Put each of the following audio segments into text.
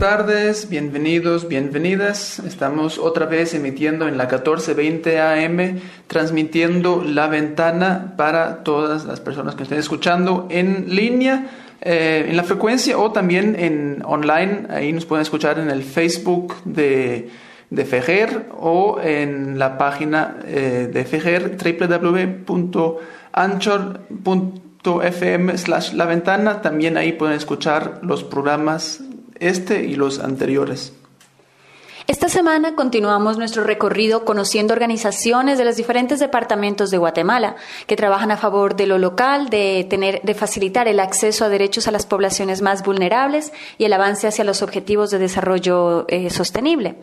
Tardes, bienvenidos, bienvenidas. Estamos otra vez emitiendo en la 1420 AM, transmitiendo la ventana para todas las personas que estén escuchando en línea, eh, en la frecuencia o también en online. Ahí nos pueden escuchar en el Facebook de, de Fejer o en la página eh, de Fejer, www.anchor.fm slash la ventana. También ahí pueden escuchar los programas este y los anteriores. Esta semana continuamos nuestro recorrido conociendo organizaciones de los diferentes departamentos de Guatemala que trabajan a favor de lo local, de tener, de facilitar el acceso a derechos a las poblaciones más vulnerables y el avance hacia los objetivos de desarrollo eh, sostenible.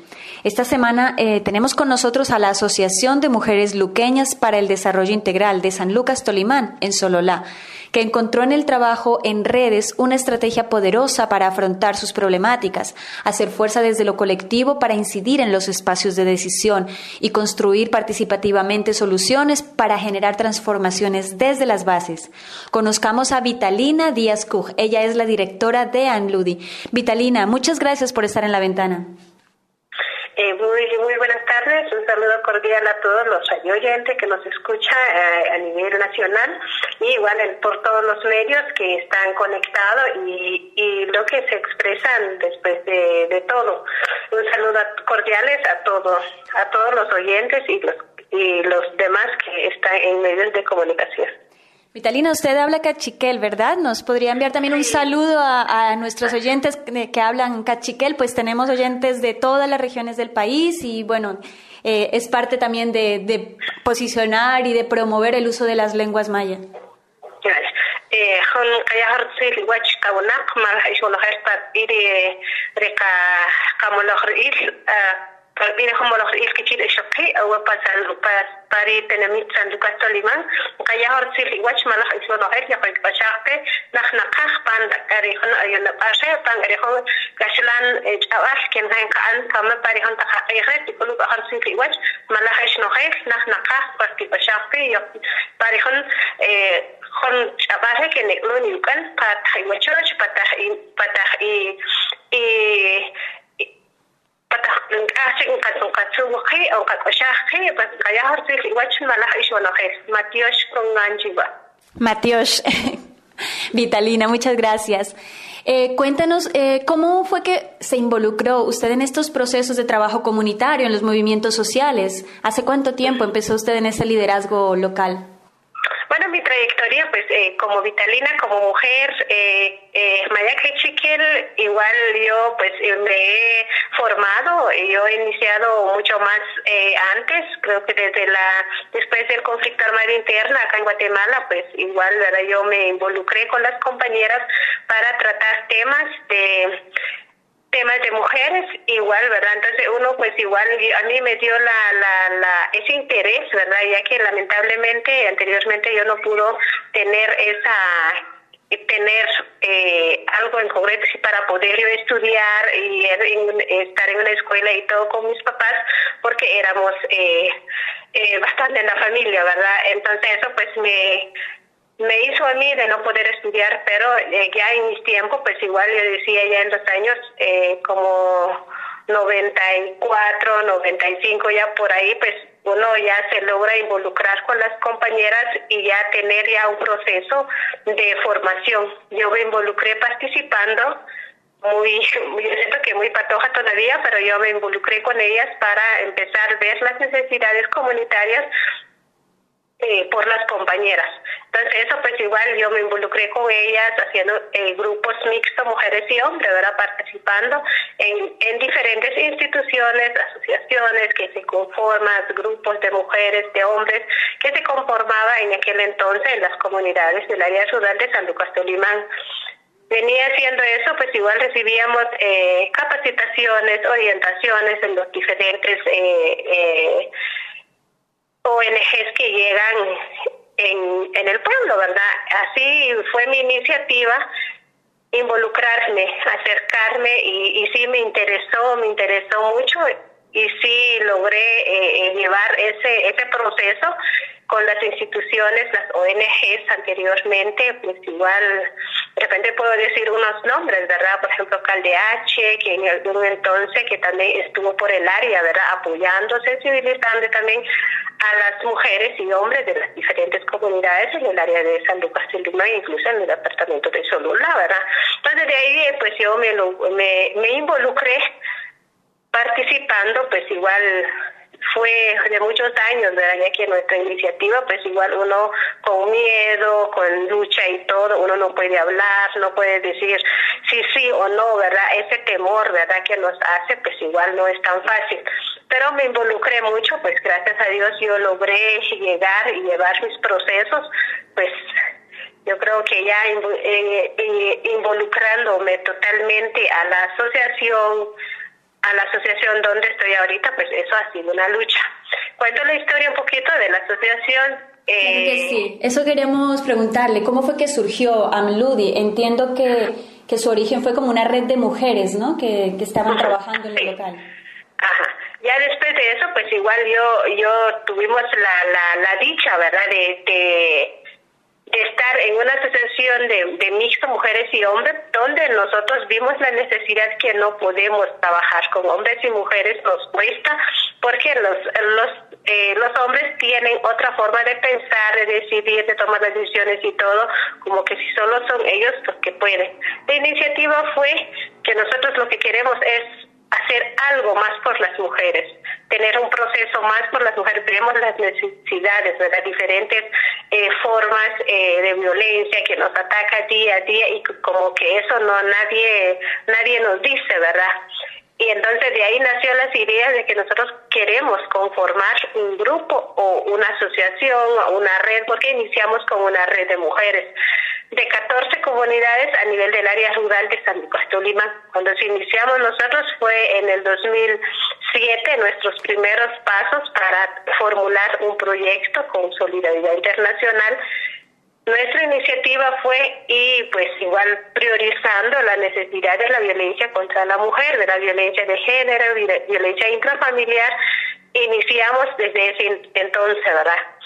Esta semana eh, tenemos con nosotros a la Asociación de Mujeres Luqueñas para el Desarrollo Integral de San Lucas Tolimán, en Sololá que encontró en el trabajo en redes una estrategia poderosa para afrontar sus problemáticas, hacer fuerza desde lo colectivo para incidir en los espacios de decisión y construir participativamente soluciones para generar transformaciones desde las bases. Conozcamos a Vitalina Díaz Kuj. Ella es la directora de Anludi. Vitalina, muchas gracias por estar en la ventana. Eh, muy, muy buenas tardes, un saludo cordial a todos los oyentes que nos escuchan eh, a nivel nacional y igual por todos los medios que están conectados y, y lo que se expresan después de, de todo. Un saludo cordiales a todos, a todos los oyentes y los, y los demás que están en medios de comunicación. Vitalina, usted habla cachiquel, ¿verdad? ¿Nos podría enviar también un saludo a, nuestros oyentes que, hablan cachiquel? Pues tenemos oyentes de todas las regiones del país y bueno, eh, es parte también de, posicionar y de promover el uso de las lenguas maya. minahomoloh il kecil esyaqi awa pasal upas pari tenamit sandukas toliman kaya horsil iwach malah ismanoher ya kaya pasarte nah nakah pan arihon ayon napasya pan arihon kaslan awal kenhain kaan kama parihon takakaihet ikulub horsil iwach malah isnoher nah nakah pasti pasarte ya parihon kon chabaje que neklo niukan patah iwachoch patah i patah i i Matios, Vitalina, muchas gracias. Eh, cuéntanos, eh, ¿cómo fue que se involucró usted en estos procesos de trabajo comunitario, en los movimientos sociales? ¿Hace cuánto tiempo empezó usted en ese liderazgo local? Mi trayectoria, pues eh, como Vitalina, como mujer, eh, eh, Maya Chiquel, igual yo pues eh, me he formado, yo he iniciado mucho más eh, antes, creo que desde la, después del conflicto armado interno acá en Guatemala, pues igual, ¿verdad? Yo me involucré con las compañeras para tratar temas de temas de mujeres igual, ¿verdad? Entonces uno pues igual a mí me dio la, la, la ese interés, ¿verdad? Ya que lamentablemente anteriormente yo no pudo tener esa tener eh, algo en concreto para poder yo estudiar y estar en una escuela y todo con mis papás porque éramos eh, eh, bastante en la familia, ¿verdad? Entonces eso pues me me hizo a mí de no poder estudiar, pero eh, ya en mis tiempos, pues igual yo decía ya en los años eh, como 94, 95, ya por ahí, pues uno ya se logra involucrar con las compañeras y ya tener ya un proceso de formación. Yo me involucré participando, muy, yo siento que muy patoja todavía, pero yo me involucré con ellas para empezar a ver las necesidades comunitarias eh, por las compañeras. Entonces eso pues igual yo me involucré con ellas haciendo eh, grupos mixtos, mujeres y hombres, ¿verdad? participando en, en diferentes instituciones, asociaciones que se conforman, grupos de mujeres, de hombres, que se conformaba en aquel entonces en las comunidades del área rural de San Lucas de Limán venía haciendo eso, pues igual recibíamos eh, capacitaciones, orientaciones en los diferentes eh, eh, ONGs que llegan en, en el pueblo, ¿verdad? Así fue mi iniciativa involucrarme, acercarme y, y sí me interesó, me interesó mucho y sí logré eh, llevar ese, ese proceso con las instituciones, las ONGs anteriormente, pues igual, de repente puedo decir unos nombres, ¿verdad? Por ejemplo, Caldeache, que en algún entonces que también estuvo por el área, ¿verdad? Apoyando, sensibilizando también a las mujeres y hombres de las diferentes comunidades en el área de San Lucas de Lima, incluso en el departamento de Solula, ¿verdad? Entonces de ahí pues yo me, me involucré participando, pues igual fue de muchos años, ¿verdad? Ya que nuestra iniciativa, pues igual uno con miedo, con lucha y todo, uno no puede hablar, no puede decir sí, sí o no, ¿verdad? Ese temor, ¿verdad? Que nos hace, pues igual no es tan fácil. Pero me involucré mucho, pues gracias a Dios yo logré llegar y llevar mis procesos, pues yo creo que ya eh, eh, involucrándome totalmente a la asociación, a la asociación donde estoy ahorita, pues eso ha sido una lucha. Cuento la historia un poquito de la asociación. Eh... sí, eso queríamos preguntarle, ¿cómo fue que surgió AMLUDI? Entiendo que, que su origen fue como una red de mujeres, ¿no? Que, que estaban trabajando en el local. Ajá. Ya después de eso, pues igual yo, yo tuvimos la, la, la dicha, ¿verdad? De, de de estar en una asociación de, de mixto mujeres y hombres donde nosotros vimos la necesidad que no podemos trabajar con hombres y mujeres nos cuesta porque los los eh, los hombres tienen otra forma de pensar de decidir de tomar las decisiones y todo como que si solo son ellos los que pueden. La iniciativa fue que nosotros lo que queremos es hacer algo más por las mujeres, tener un proceso más por las mujeres. Vemos las necesidades de las diferentes eh, formas eh, de violencia que nos ataca día a día y como que eso no nadie nadie nos dice, ¿verdad? Y entonces de ahí nació las ideas de que nosotros queremos conformar un grupo o una asociación o una red, porque iniciamos con una red de mujeres de 14 comunidades a nivel del área rural de San Lucas Tolima. Cuando iniciamos nosotros fue en el 2007 nuestros primeros pasos para formular un proyecto con Solidaridad Internacional. Nuestra iniciativa fue y pues igual priorizando la necesidad de la violencia contra la mujer, de la violencia de género, violencia intrafamiliar. Iniciamos desde ese entonces, ¿verdad?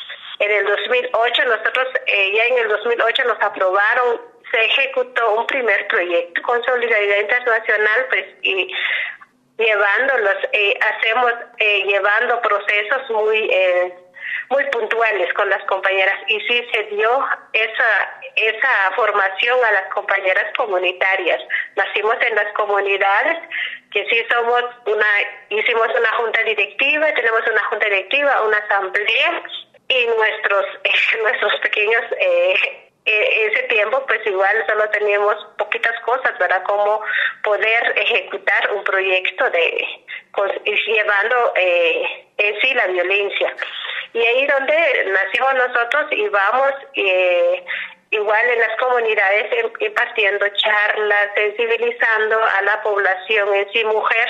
En el 2008, nosotros eh, ya en el 2008 nos aprobaron, se ejecutó un primer proyecto con Solidaridad Internacional, pues, y llevándolos, eh, hacemos, eh, llevando procesos muy, eh, muy puntuales con las compañeras y sí se dio esa esa formación a las compañeras comunitarias. Nacimos en las comunidades, que sí somos una, hicimos una junta directiva, tenemos una junta directiva, una asamblea y nuestros nuestros pequeños eh, e, ese tiempo pues igual solo teníamos poquitas cosas verdad como poder ejecutar un proyecto de llevando eh, en sí la violencia. Y ahí donde nacimos nosotros y vamos eh, igual en las comunidades impartiendo charlas sensibilizando a la población en sí mujer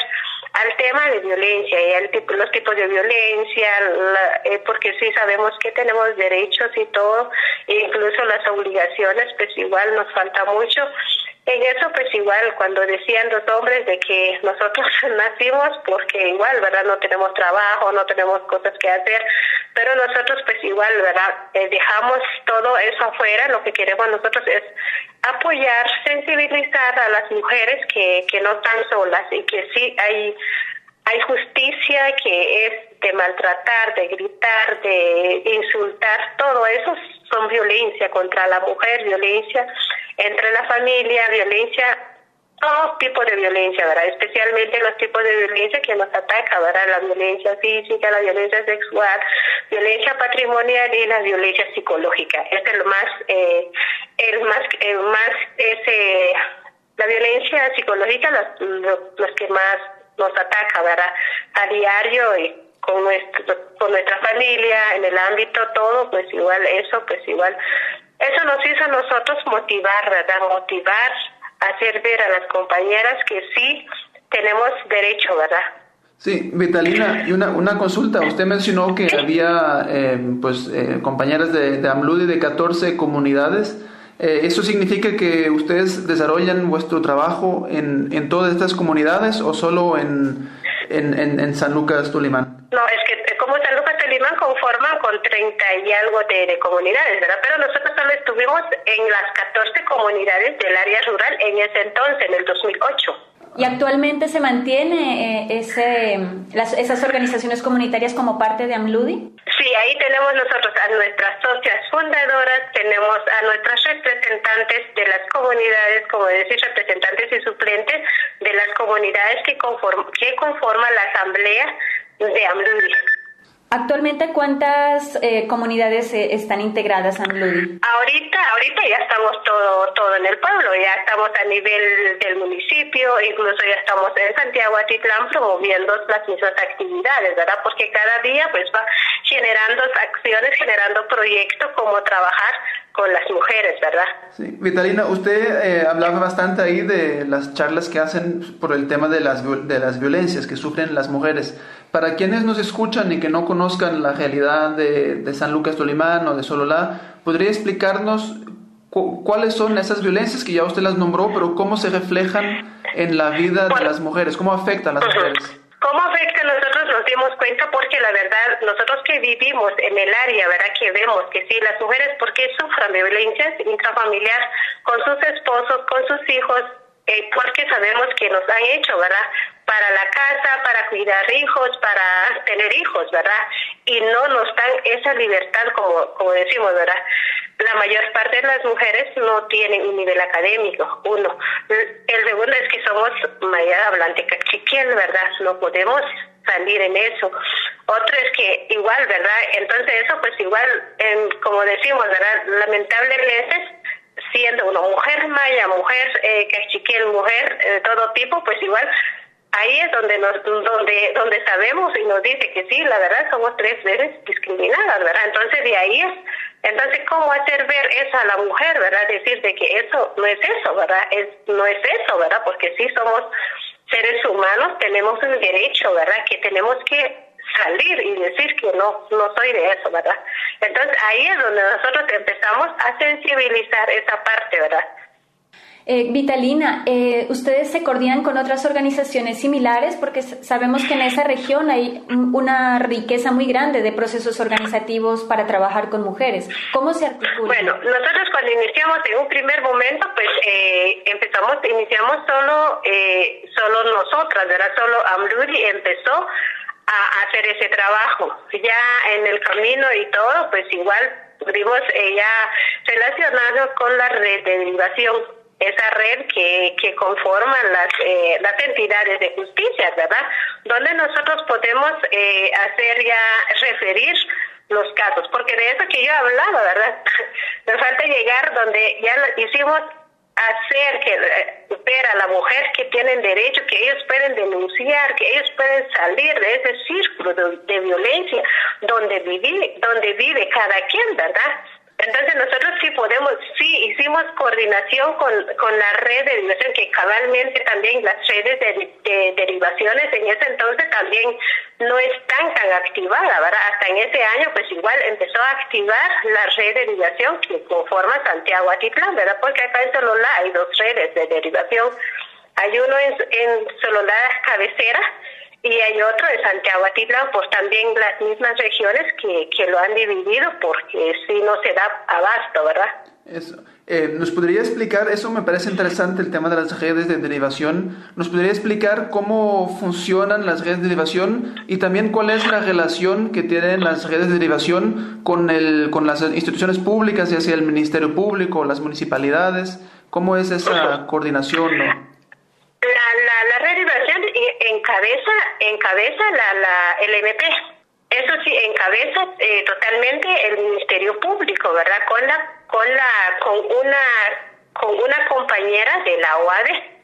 al tema de violencia y al tipo, los tipos de violencia, eh, porque sí sabemos que tenemos derechos y todo, e incluso las obligaciones, pues igual nos falta mucho. En eso, pues igual, cuando decían los hombres de que nosotros nacimos porque igual, ¿verdad? No tenemos trabajo, no tenemos cosas que hacer, pero nosotros pues igual, ¿verdad? Eh, dejamos todo eso afuera, lo que queremos nosotros es apoyar, sensibilizar a las mujeres que, que no están solas y que sí hay, hay justicia que es de maltratar, de gritar, de insultar, todo eso son violencia contra la mujer, violencia entre la familia, violencia todo tipo de violencia, ¿verdad? Especialmente los tipos de violencia que nos ataca, ¿verdad? La violencia física, la violencia sexual, violencia patrimonial y la violencia psicológica. Este es el más, eh, el más, el más, ese, la violencia psicológica, los, los, que más nos ataca, ¿verdad? A diario y con, nuestro, con nuestra familia, en el ámbito todo, pues igual eso, pues igual, eso nos hizo a nosotros motivar, ¿verdad? Motivar hacer ver a las compañeras que sí tenemos derecho, ¿verdad? Sí, Vitalina, y una, una consulta. Usted mencionó que había eh, pues eh, compañeras de, de AMLUD y de 14 comunidades. Eh, ¿Eso significa que ustedes desarrollan vuestro trabajo en, en todas estas comunidades o solo en, en, en, San Lucas Tulimán? No, es que como San Lucas Tulimán conforman con 30 y algo de, de, comunidades, ¿verdad? Pero nosotros solo estuvimos en las 14 comunidades del área rural en ese entonces, en el 2008. ¿Y actualmente se mantiene eh, ese, las, esas organizaciones comunitarias como parte de AMLUDI? Sí, ahí tenemos nosotros a nuestras socias fundadoras, tenemos a nuestras representantes de las comunidades, como decir, representantes y suplentes de las comunidades que, conform, que conforman la asamblea de AMLUDI. Actualmente, ¿cuántas eh, comunidades eh, están integradas a AMLUDI? Ahorita, ahorita ya estamos todo, todo en el pueblo, ya estamos a nivel del municipio, incluso ya estamos en Santiago Atitlán promoviendo las mismas actividades, ¿verdad? Porque cada día pues va generando acciones, generando proyectos, como trabajar con las mujeres, ¿verdad? Sí. Vitalina, usted eh, hablaba bastante ahí de las charlas que hacen por el tema de las, de las violencias que sufren las mujeres. Para quienes nos escuchan y que no conozcan la realidad de, de San Lucas Tolimán o de Sololá, ¿podría explicarnos cuáles son esas violencias que ya usted las nombró, pero cómo se reflejan en la vida de las mujeres? ¿Cómo afectan a las mujeres? ¿Cómo afecta? Nosotros nos dimos cuenta porque la verdad, nosotros que vivimos en el área, ¿verdad? Que vemos que sí, las mujeres, porque sufren de violencia intrafamiliar con sus esposos, con sus hijos, eh, porque sabemos que nos han hecho, ¿verdad? Para la casa, para cuidar hijos, para tener hijos, ¿verdad? Y no nos dan esa libertad, como, como decimos, ¿verdad? la mayor parte de las mujeres no tienen un nivel académico, uno. El segundo es que somos maya hablante cachiquiel, ¿verdad? No podemos salir en eso. Otro es que igual, ¿verdad? Entonces eso pues igual, como decimos, ¿verdad? Lamentablemente siendo una mujer maya, mujer eh, cachiquiel, mujer de todo tipo, pues igual ahí es donde nos donde donde sabemos y nos dice que sí la verdad somos tres veces discriminadas verdad entonces de ahí es entonces, ¿cómo hacer ver eso a la mujer, verdad? Decir de que eso no es eso, ¿verdad? Es, no es eso, ¿verdad? Porque si somos seres humanos, tenemos un derecho, ¿verdad? Que tenemos que salir y decir que no, no soy de eso, ¿verdad? Entonces, ahí es donde nosotros empezamos a sensibilizar esa parte, ¿verdad? Eh, Vitalina, eh, ¿ustedes se coordinan con otras organizaciones similares? Porque sabemos que en esa región hay una riqueza muy grande de procesos organizativos para trabajar con mujeres. ¿Cómo se articula? Bueno, nosotros cuando iniciamos en un primer momento, pues eh, empezamos, iniciamos solo, eh, solo nosotras, ¿verdad? Solo Amrudi empezó a hacer ese trabajo. Ya en el camino y todo, pues igual pudimos ya relacionarnos con la red de derivación esa red que, que conforman las, eh, las entidades de justicia, ¿verdad? Donde nosotros podemos eh, hacer ya referir los casos, porque de eso que yo hablaba, ¿verdad? Nos falta llegar donde ya hicimos hacer que eh, ver a la mujer que tienen derecho, que ellos pueden denunciar, que ellos pueden salir de ese círculo de, de violencia donde vive, donde vive cada quien, ¿verdad? Entonces nosotros sí podemos, sí hicimos coordinación con, con la red de derivación, que cabalmente también las redes de, derivaciones en ese entonces también no están tan activadas, ¿verdad? Hasta en ese año pues igual empezó a activar la red de derivación que conforma Santiago Atitlán, ¿verdad? Porque acá en Sololá hay dos redes de derivación. Hay uno en, en Sololá Cabecera, y hay otro de Santiago Atitlán, pues también las mismas regiones que, que lo han dividido porque si no se da abasto, ¿verdad? Eso. Eh, ¿Nos podría explicar, eso me parece interesante, el tema de las redes de derivación, ¿nos podría explicar cómo funcionan las redes de derivación y también cuál es la relación que tienen las redes de derivación con, el, con las instituciones públicas, ya sea el Ministerio Público las municipalidades? ¿Cómo es esa coordinación? ¿no? Encabeza, encabeza la, la, el MP. Eso sí, encabeza eh, totalmente el Ministerio Público, ¿verdad? Con la, con la, con una, con una compañera de la OAD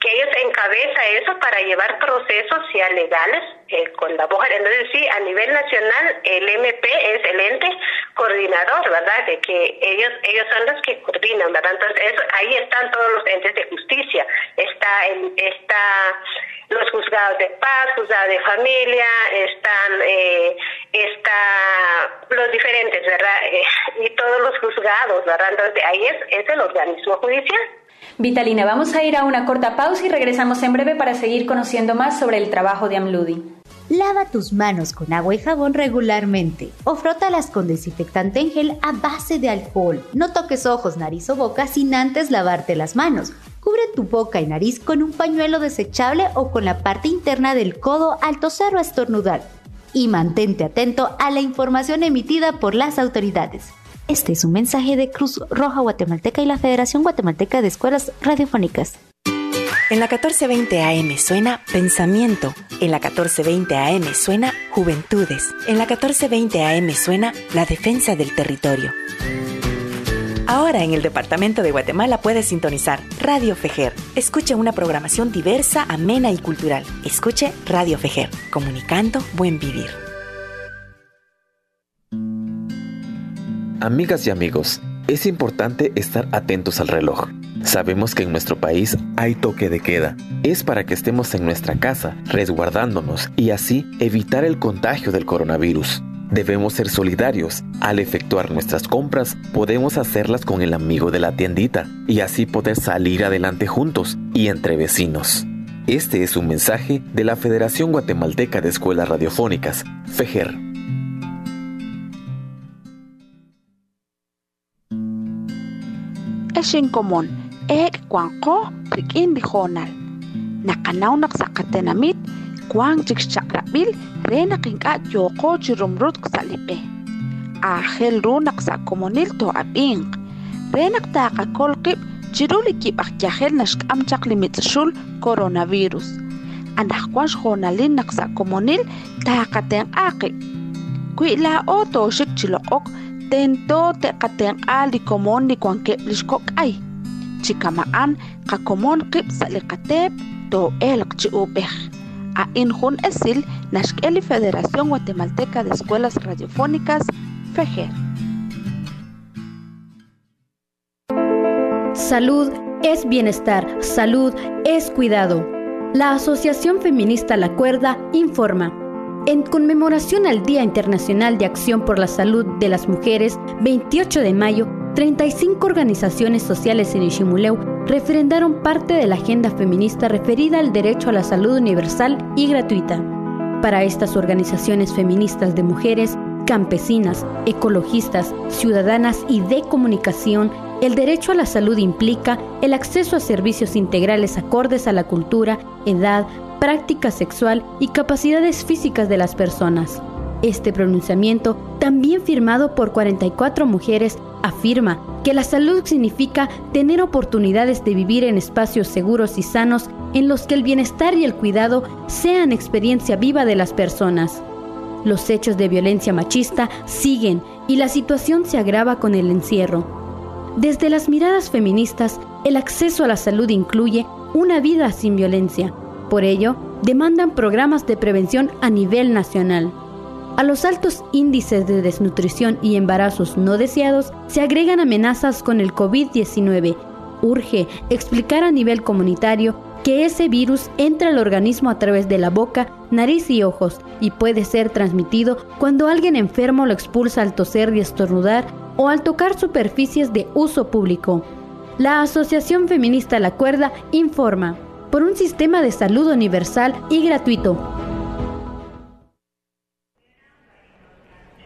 que ellos encabeza eso para llevar procesos ya legales eh, con la mujer. Entonces sí, a nivel nacional el MP es el ente coordinador, ¿verdad? De que ellos ellos son los que coordinan, ¿verdad? Entonces ahí están todos los entes de justicia. Está el, está los juzgados de paz, juzgados de familia, están eh, está los diferentes, ¿verdad? Eh, y todos los juzgados, ¿verdad? Entonces ahí es, es el organismo judicial. Vitalina, vamos a ir a una corta pausa y regresamos en breve para seguir conociendo más sobre el trabajo de Amludi. Lava tus manos con agua y jabón regularmente o frótalas con desinfectante en gel a base de alcohol. No toques ojos, nariz o boca sin antes lavarte las manos. Cubre tu boca y nariz con un pañuelo desechable o con la parte interna del codo al toser o estornudar. Y mantente atento a la información emitida por las autoridades. Este es un mensaje de Cruz Roja Guatemalteca y la Federación Guatemalteca de Escuelas Radiofónicas. En la 1420 AM suena Pensamiento. En la 1420 AM suena Juventudes. En la 1420 AM suena La Defensa del Territorio. Ahora en el Departamento de Guatemala puedes sintonizar Radio Fejer. Escuche una programación diversa, amena y cultural. Escuche Radio Fejer, comunicando buen vivir. Amigas y amigos, es importante estar atentos al reloj. Sabemos que en nuestro país hay toque de queda. Es para que estemos en nuestra casa, resguardándonos y así evitar el contagio del coronavirus. Debemos ser solidarios. Al efectuar nuestras compras, podemos hacerlas con el amigo de la tiendita y así poder salir adelante juntos y entre vecinos. Este es un mensaje de la Federación Guatemalteca de Escuelas Radiofónicas, FEGER. eshinkomon ek kuanko krikin dijonal. Nakanaunak sa katenamit kuang chikschakrabil rena kinka yoko chirumrut ksalipe. Ahel runak sa komonil to abing. Renak taka kolkip chirulikip akyahel nashkam chaklimitsul coronavirus. Anahkwash jonalin naksa komonil takaten akip. Kuila o toshik chilook ok, tento te katen ali komon ni kwan kep lishkok ay. Chikamaan ka komon kip sa likatep to elk chi upej. A injun esil nashkeli Federación Guatemalteca de Escuelas Radiofónicas, FEGER. Salud es bienestar, salud es cuidado. La Asociación Feminista La Cuerda informa. En conmemoración al Día Internacional de Acción por la Salud de las Mujeres, 28 de mayo, 35 organizaciones sociales en Ishimuleu refrendaron parte de la agenda feminista referida al derecho a la salud universal y gratuita. Para estas organizaciones feministas de mujeres, campesinas, ecologistas, ciudadanas y de comunicación, el derecho a la salud implica el acceso a servicios integrales acordes a la cultura, edad, práctica sexual y capacidades físicas de las personas. Este pronunciamiento, también firmado por 44 mujeres, afirma que la salud significa tener oportunidades de vivir en espacios seguros y sanos en los que el bienestar y el cuidado sean experiencia viva de las personas. Los hechos de violencia machista siguen y la situación se agrava con el encierro. Desde las miradas feministas, el acceso a la salud incluye una vida sin violencia, por ello, demandan programas de prevención a nivel nacional. A los altos índices de desnutrición y embarazos no deseados se agregan amenazas con el COVID-19. Urge explicar a nivel comunitario que ese virus entra al organismo a través de la boca, nariz y ojos y puede ser transmitido cuando alguien enfermo lo expulsa al toser y estornudar o al tocar superficies de uso público. La Asociación Feminista La Cuerda informa por un sistema de salud universal y gratuito.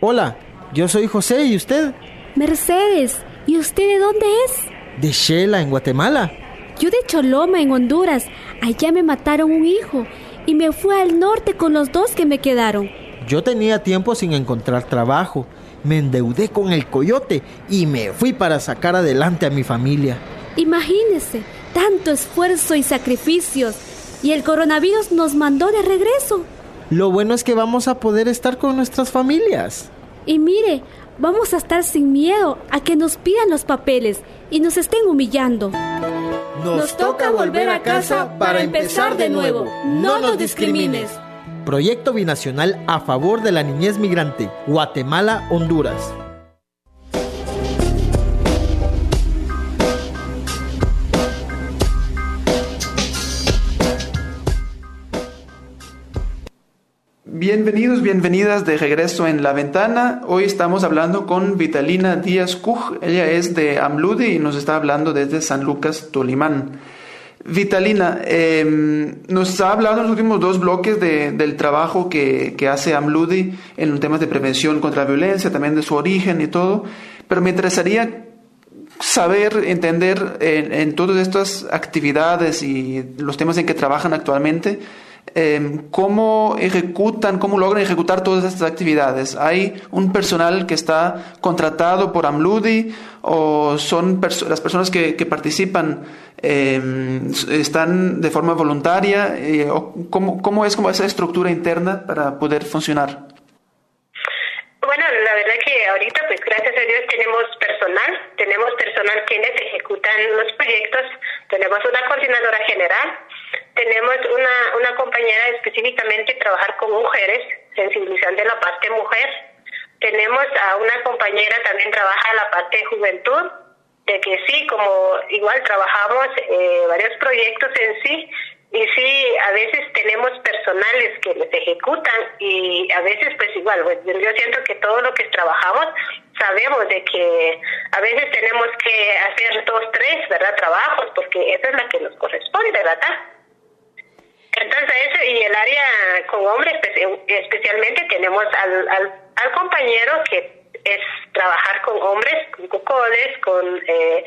Hola, yo soy José y usted. Mercedes, ¿y usted de dónde es? De Shela, en Guatemala. Yo de Choloma, en Honduras. Allá me mataron un hijo y me fui al norte con los dos que me quedaron. Yo tenía tiempo sin encontrar trabajo. Me endeudé con el coyote y me fui para sacar adelante a mi familia. Imagínese, tanto esfuerzo y sacrificios. y el coronavirus nos mandó de regreso. Lo bueno es que vamos a poder estar con nuestras familias. Y mire, vamos a estar sin miedo a que nos pidan los papeles y nos estén humillando. Nos, toca volver a casa para empezar de nuevo. No nos discrimines. Proyecto Binacional a favor de la niñez migrante, Guatemala, Bienvenidos, bienvenidas de regreso en La Ventana. Hoy estamos hablando con Vitalina Díaz Cuj. Ella es de Amludi y nos está hablando desde San Lucas, Tolimán. Vitalina, em, nos ha hablado en los últimos dos bloques del trabajo que, hace Amludi en temas de prevención contra la violencia, también de su origen y todo, pero me interesaría saber, entender en, en todas estas actividades y los temas en que trabajan actualmente, Em, cómo ejecutan, cómo logran ejecutar todas estas actividades. ¿Hay un personal que está contratado por AMLUDI o son las personas que, participan em, están de forma voluntaria? Eh, ¿Cómo es como esa estructura interna para poder funcionar? Bueno, la verdad que ahorita, pues gracias a Dios tenemos personal, tenemos personal quienes ejecutan los proyectos, tenemos una coordinadora general, tenemos una, una compañera específicamente trabajar con mujeres, sensibilizando la parte mujer. Tenemos a una compañera también trabaja la parte de juventud, de que sí, como igual trabajamos eh, varios proyectos en sí, y sí, a veces tenemos personales que les ejecutan y a veces pues igual, pues, yo siento que todo lo que trabajamos sabemos de que a veces tenemos que hacer dos, tres, ¿verdad? Trabajos porque esa es la que nos corresponde, ¿verdad? Entonces, ese, y el área con hombres, especialmente tenemos al, al, al compañero que es trabajar con hombres, con cocodes, con, eh,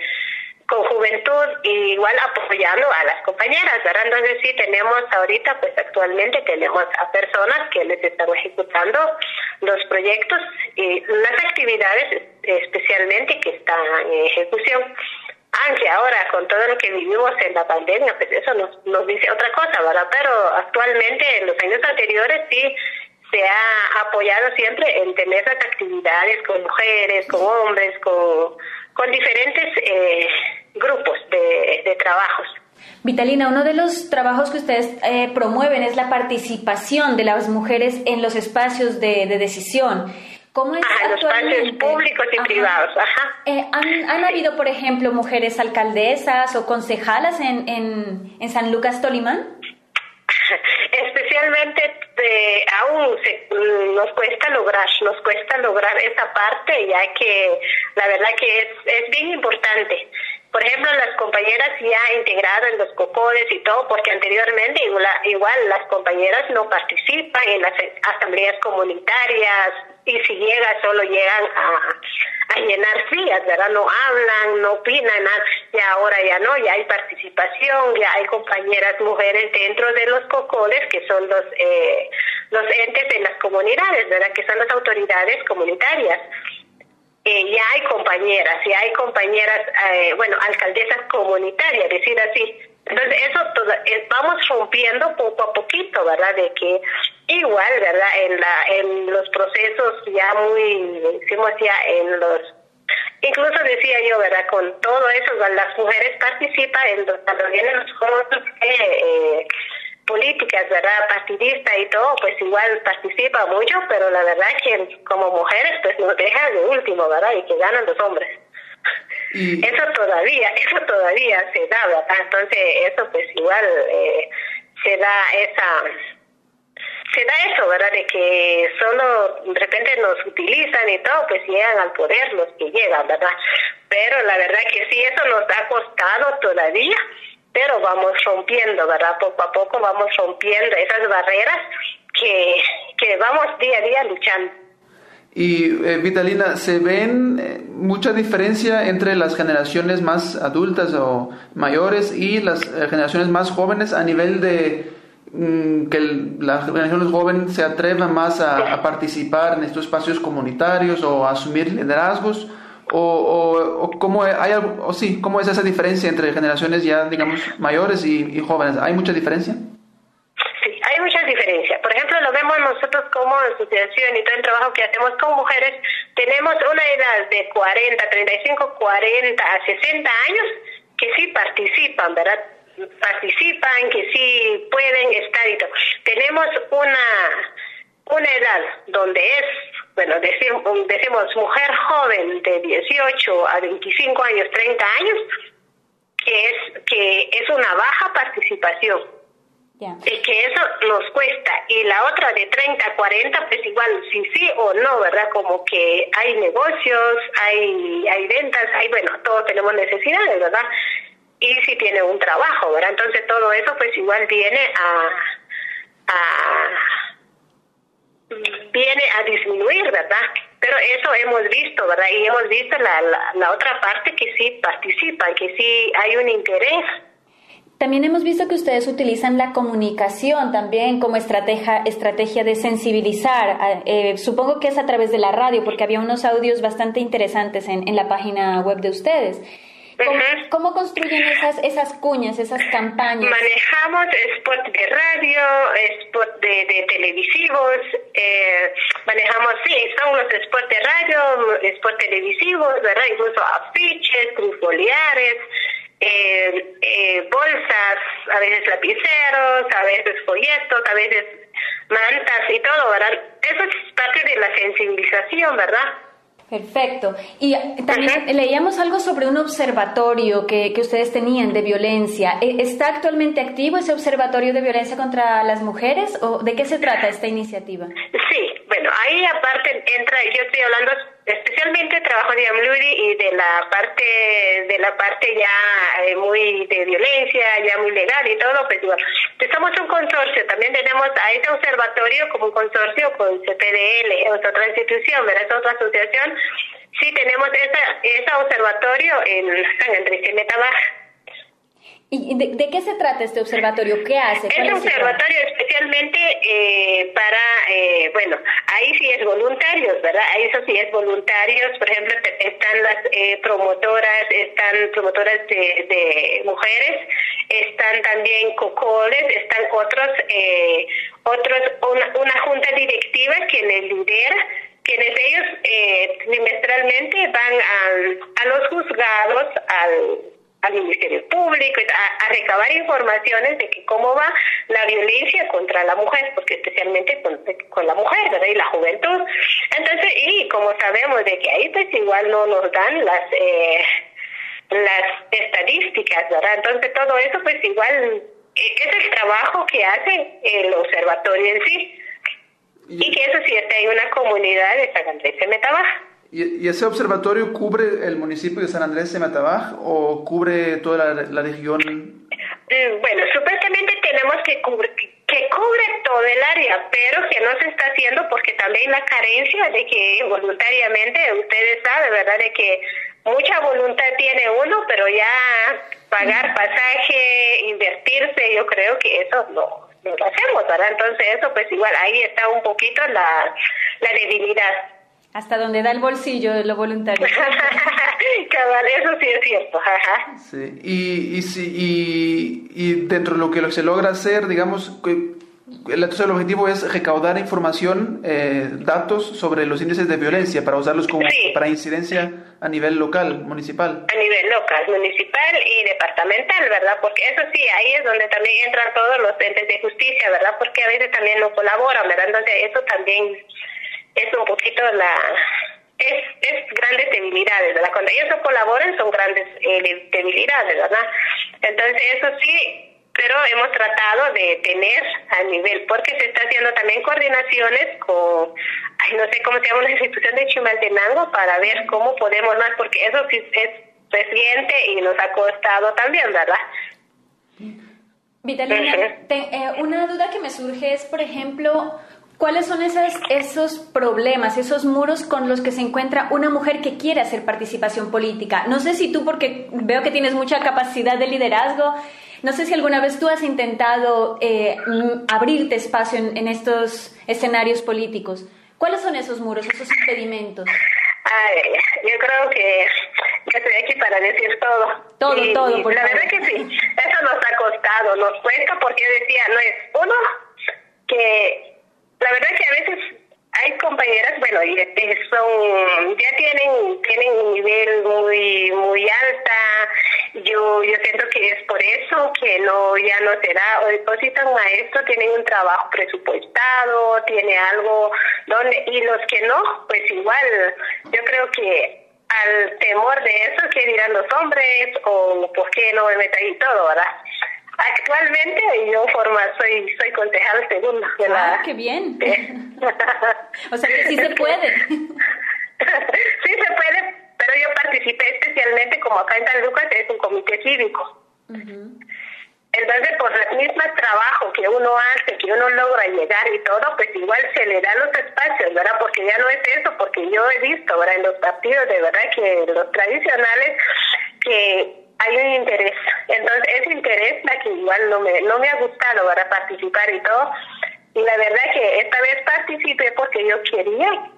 con juventud, y igual apoyando a las compañeras, ¿verdad? Entonces, sí, tenemos ahorita, pues actualmente tenemos a personas que les están ejecutando los proyectos y las actividades especialmente que están en ejecución. Aunque ahora con todo lo que vivimos en la pandemia, pues eso nos, nos dice otra cosa, ¿verdad? Pero actualmente en los años anteriores sí se ha apoyado siempre en tener esas actividades con mujeres, con hombres, con, con diferentes eh, grupos de, de trabajos. Vitalina, uno de los trabajos que ustedes eh, promueven es la participación de las mujeres en los espacios de, de decisión. ¿Cómo es Ajá, los espacios públicos y privados. Ajá. Eh, ¿han, ¿han, habido, por ejemplo, mujeres alcaldesas o concejalas en, en, en San Lucas Tolimán? Especialmente eh, aún se, nos cuesta lograr, nos cuesta lograr esa parte, ya que la verdad que es, es bien importante. Por ejemplo, las compañeras ya integrado en los COCODES y todo, porque anteriormente igual, igual las compañeras no participan en las asambleas comunitarias, y si llega solo llegan a, llenar sillas, ¿verdad? No hablan, no opinan, nada. y ahora ya no, ya hay participación, ya hay compañeras mujeres dentro de los cocoles que son los, eh, los entes de las comunidades, ¿verdad? Que son las autoridades comunitarias. Eh, ya hay compañeras, ya hay compañeras, eh, bueno, alcaldesas comunitarias, decir así. Entonces, eso todo, eh, vamos rompiendo poco a poquito, ¿verdad? De que igual, ¿verdad? En, la, en los procesos ya muy, decimos ya en los, incluso decía yo, ¿verdad? Con todo eso, las mujeres participan en los, cuando vienen los juegos eh, políticas, ¿verdad? Partidista y todo, pues igual participa mucho, pero la verdad que como mujeres, pues nos deja de último, ¿verdad? Y que ganan los hombres. Eso todavía, eso todavía se da, ¿verdad? Entonces, eso pues igual eh, se da esa se da eso, ¿verdad? De que solo de repente nos utilizan y todo, pues llegan al poder los que llegan, ¿verdad? Pero la verdad que sí, eso nos ha costado todavía, pero vamos rompiendo, ¿verdad? Poco a poco vamos rompiendo esas barreras que, que vamos día a día luchando. Y eh, Vitalina, ¿se ven eh, mucha diferencia entre las generaciones más adultas o mayores y las eh, generaciones más jóvenes a nivel de mm, que la generación joven se atreva más a, participar en estos espacios comunitarios o a asumir liderazgos? ¿O, o, cómo, hay, o sí, cómo es esa diferencia entre generaciones ya, digamos, mayores y jóvenes? ¿Hay mucha diferencia? ¿Cuál diferencia? Por ejemplo, lo vemos nosotros como asociación y todo el trabajo que hacemos con mujeres, tenemos una edad de 40, 35, 40 a 60 años que sí participan, ¿verdad? Participan, que sí pueden estar y todo. Tenemos una, una edad donde es, bueno, decimos, decimos mujer joven de 18 a 25 años, 30 años, que es, que es una baja participación y que eso nos cuesta. Y la otra de 30 40, pues igual, sí, sí o no, ¿verdad? Como que hay negocios, hay, hay ventas, hay, bueno, todos tenemos necesidades, ¿verdad? Y si tiene un trabajo, ¿verdad? Entonces todo eso, pues igual viene a, a viene a disminuir, ¿verdad? Pero eso hemos visto, ¿verdad? Y hemos visto la, la, la otra parte que sí participa, que sí hay un interés también hemos visto que ustedes utilizan la comunicación también como estrategia, estrategia de sensibilizar. Eh, supongo que es a través de la radio, porque había unos audios bastante interesantes en, en la página web de ustedes. ¿Cómo, construyen esas, esas cuñas, esas campañas? Manejamos spot de radio, spot de, de televisivos, eh, manejamos, sí, son los spots de radio, spot televisivos, ¿verdad? Incluso afiches, trifoliares, eh, eh, bolsas, a veces lapiceros, a veces folletos, a veces mantas y todo, ¿verdad? Eso es parte de la sensibilización, ¿verdad? Perfecto. Y también leíamos algo sobre un observatorio que, que, ustedes tenían de violencia. ¿E-, ¿Está actualmente activo ese observatorio de violencia contra las mujeres o de qué se trata esta iniciativa? Sí, bueno, ahí aparte entra, yo estoy hablando especialmente trabajo de Amluri y de la parte de la parte ya eh, muy de violencia, ya muy legal y todo, pues igual. Somos un consorcio, también tenemos a ese observatorio como un consorcio con CPDL, es otra institución, ¿verdad? Es otra asociación. Sí, tenemos esa, ese observatorio en San Andrés de Metabaja. ¿Y de, qué se trata este observatorio? ¿Qué hace? Este observatorio especialmente eh, para, eh, bueno, ahí sí es voluntarios, ¿verdad? Ahí eso sí es voluntarios. Por ejemplo, están las eh, promotoras, están promotoras de, de mujeres, están también cocoles, están otros, otros una, una junta directiva que les lidera quienes ellos trimestralmente van a, a los juzgados, al al Ministerio Público, a, recabar informaciones de que cómo va la violencia contra la mujer, porque especialmente con, la mujer, ¿verdad? Y la juventud. Entonces, y como sabemos de que ahí pues igual no nos dan las... Eh, las estadísticas, ¿verdad? Entonces todo eso pues igual e, es el trabajo que hace el observatorio en sí. Y, que eso sí está en una comunidad de San Andrés de Metabaja. ¿Y, ese observatorio cubre el municipio de San Andrés de Matabaj o cubre toda la, región? Mm, bueno, supuestamente tenemos que cubrir que cubre todo el área, pero que no se está haciendo porque también la carencia de que voluntariamente, ustedes saben, ¿verdad? De que mucha voluntad tiene uno, pero ya pagar pasaje, invertirse, yo creo que eso no, no lo hacemos, ¿verdad? Entonces eso pues igual ahí está un poquito la, la debilidad. Hasta donde da el bolsillo de lo voluntario. Cabal, eso sí es cierto. Sí. Y, y, y, y, dentro de lo que se logra hacer, digamos, entonces el objetivo es recaudar información, eh, datos sobre los índices de violencia para usarlos como para incidencia a nivel local, municipal. A nivel local, municipal y departamental, ¿verdad? Porque eso sí, ahí es donde también entran todos los entes de justicia, ¿verdad? Porque a veces también no colaboran, ¿verdad? Entonces eso también es un poquito la es, es grandes debilidades, ¿verdad? Cuando ellos no colaboran son grandes eh, debilidades, ¿verdad? Entonces eso sí, pero hemos tratado de tener a nivel, porque se está haciendo también coordinaciones con, ay, no sé cómo se llama la institución de Chimaltenango para ver cómo podemos más, porque eso sí es reciente y nos ha costado también, ¿verdad? Vitalina, eh, una duda que me surge es, por ejemplo, ¿Cuáles son esas, esos problemas, esos muros con los que se encuentra una mujer que quiere hacer participación política? No sé si tú, porque veo que tienes mucha capacidad de liderazgo, no sé si alguna vez tú has intentado eh, mm, abrirte espacio en, estos escenarios políticos. ¿Cuáles son esos muros, esos impedimentos? yo creo que estoy aquí para decir todo. Todo, todo. la verdad que sí, eso nos ha costado, nos cuesta porque yo decía, no es uno, porque la verdad que a veces hay compañeras, bueno, son ya tienen tienen un nivel muy muy alta. Yo yo siento que es por eso que no ya no será o depositan maestro tienen un trabajo presupuestado, tiene algo donde y los que no, pues igual yo creo que al temor de eso que dirán los hombres o por qué no me meto ahí todo, ¿verdad? Actualmente yo forma, soy soy concejal segundo de ah, qué bien. o sea que sí se puede. sí se puede, pero yo participé especialmente como acá en San Lucas es un comité cívico. Entonces, por el mismo trabajo que uno hace, que uno logra llegar y todo, pues igual se le dan los espacios, ¿verdad? Porque ya no es eso, porque yo he visto, ¿verdad? En los partidos, de verdad, que los tradicionales, que hay un interés. Entonces, ese interés la que igual no me, no me ha gustado para participar y todo. Y la verdad que esta vez participé porque yo quería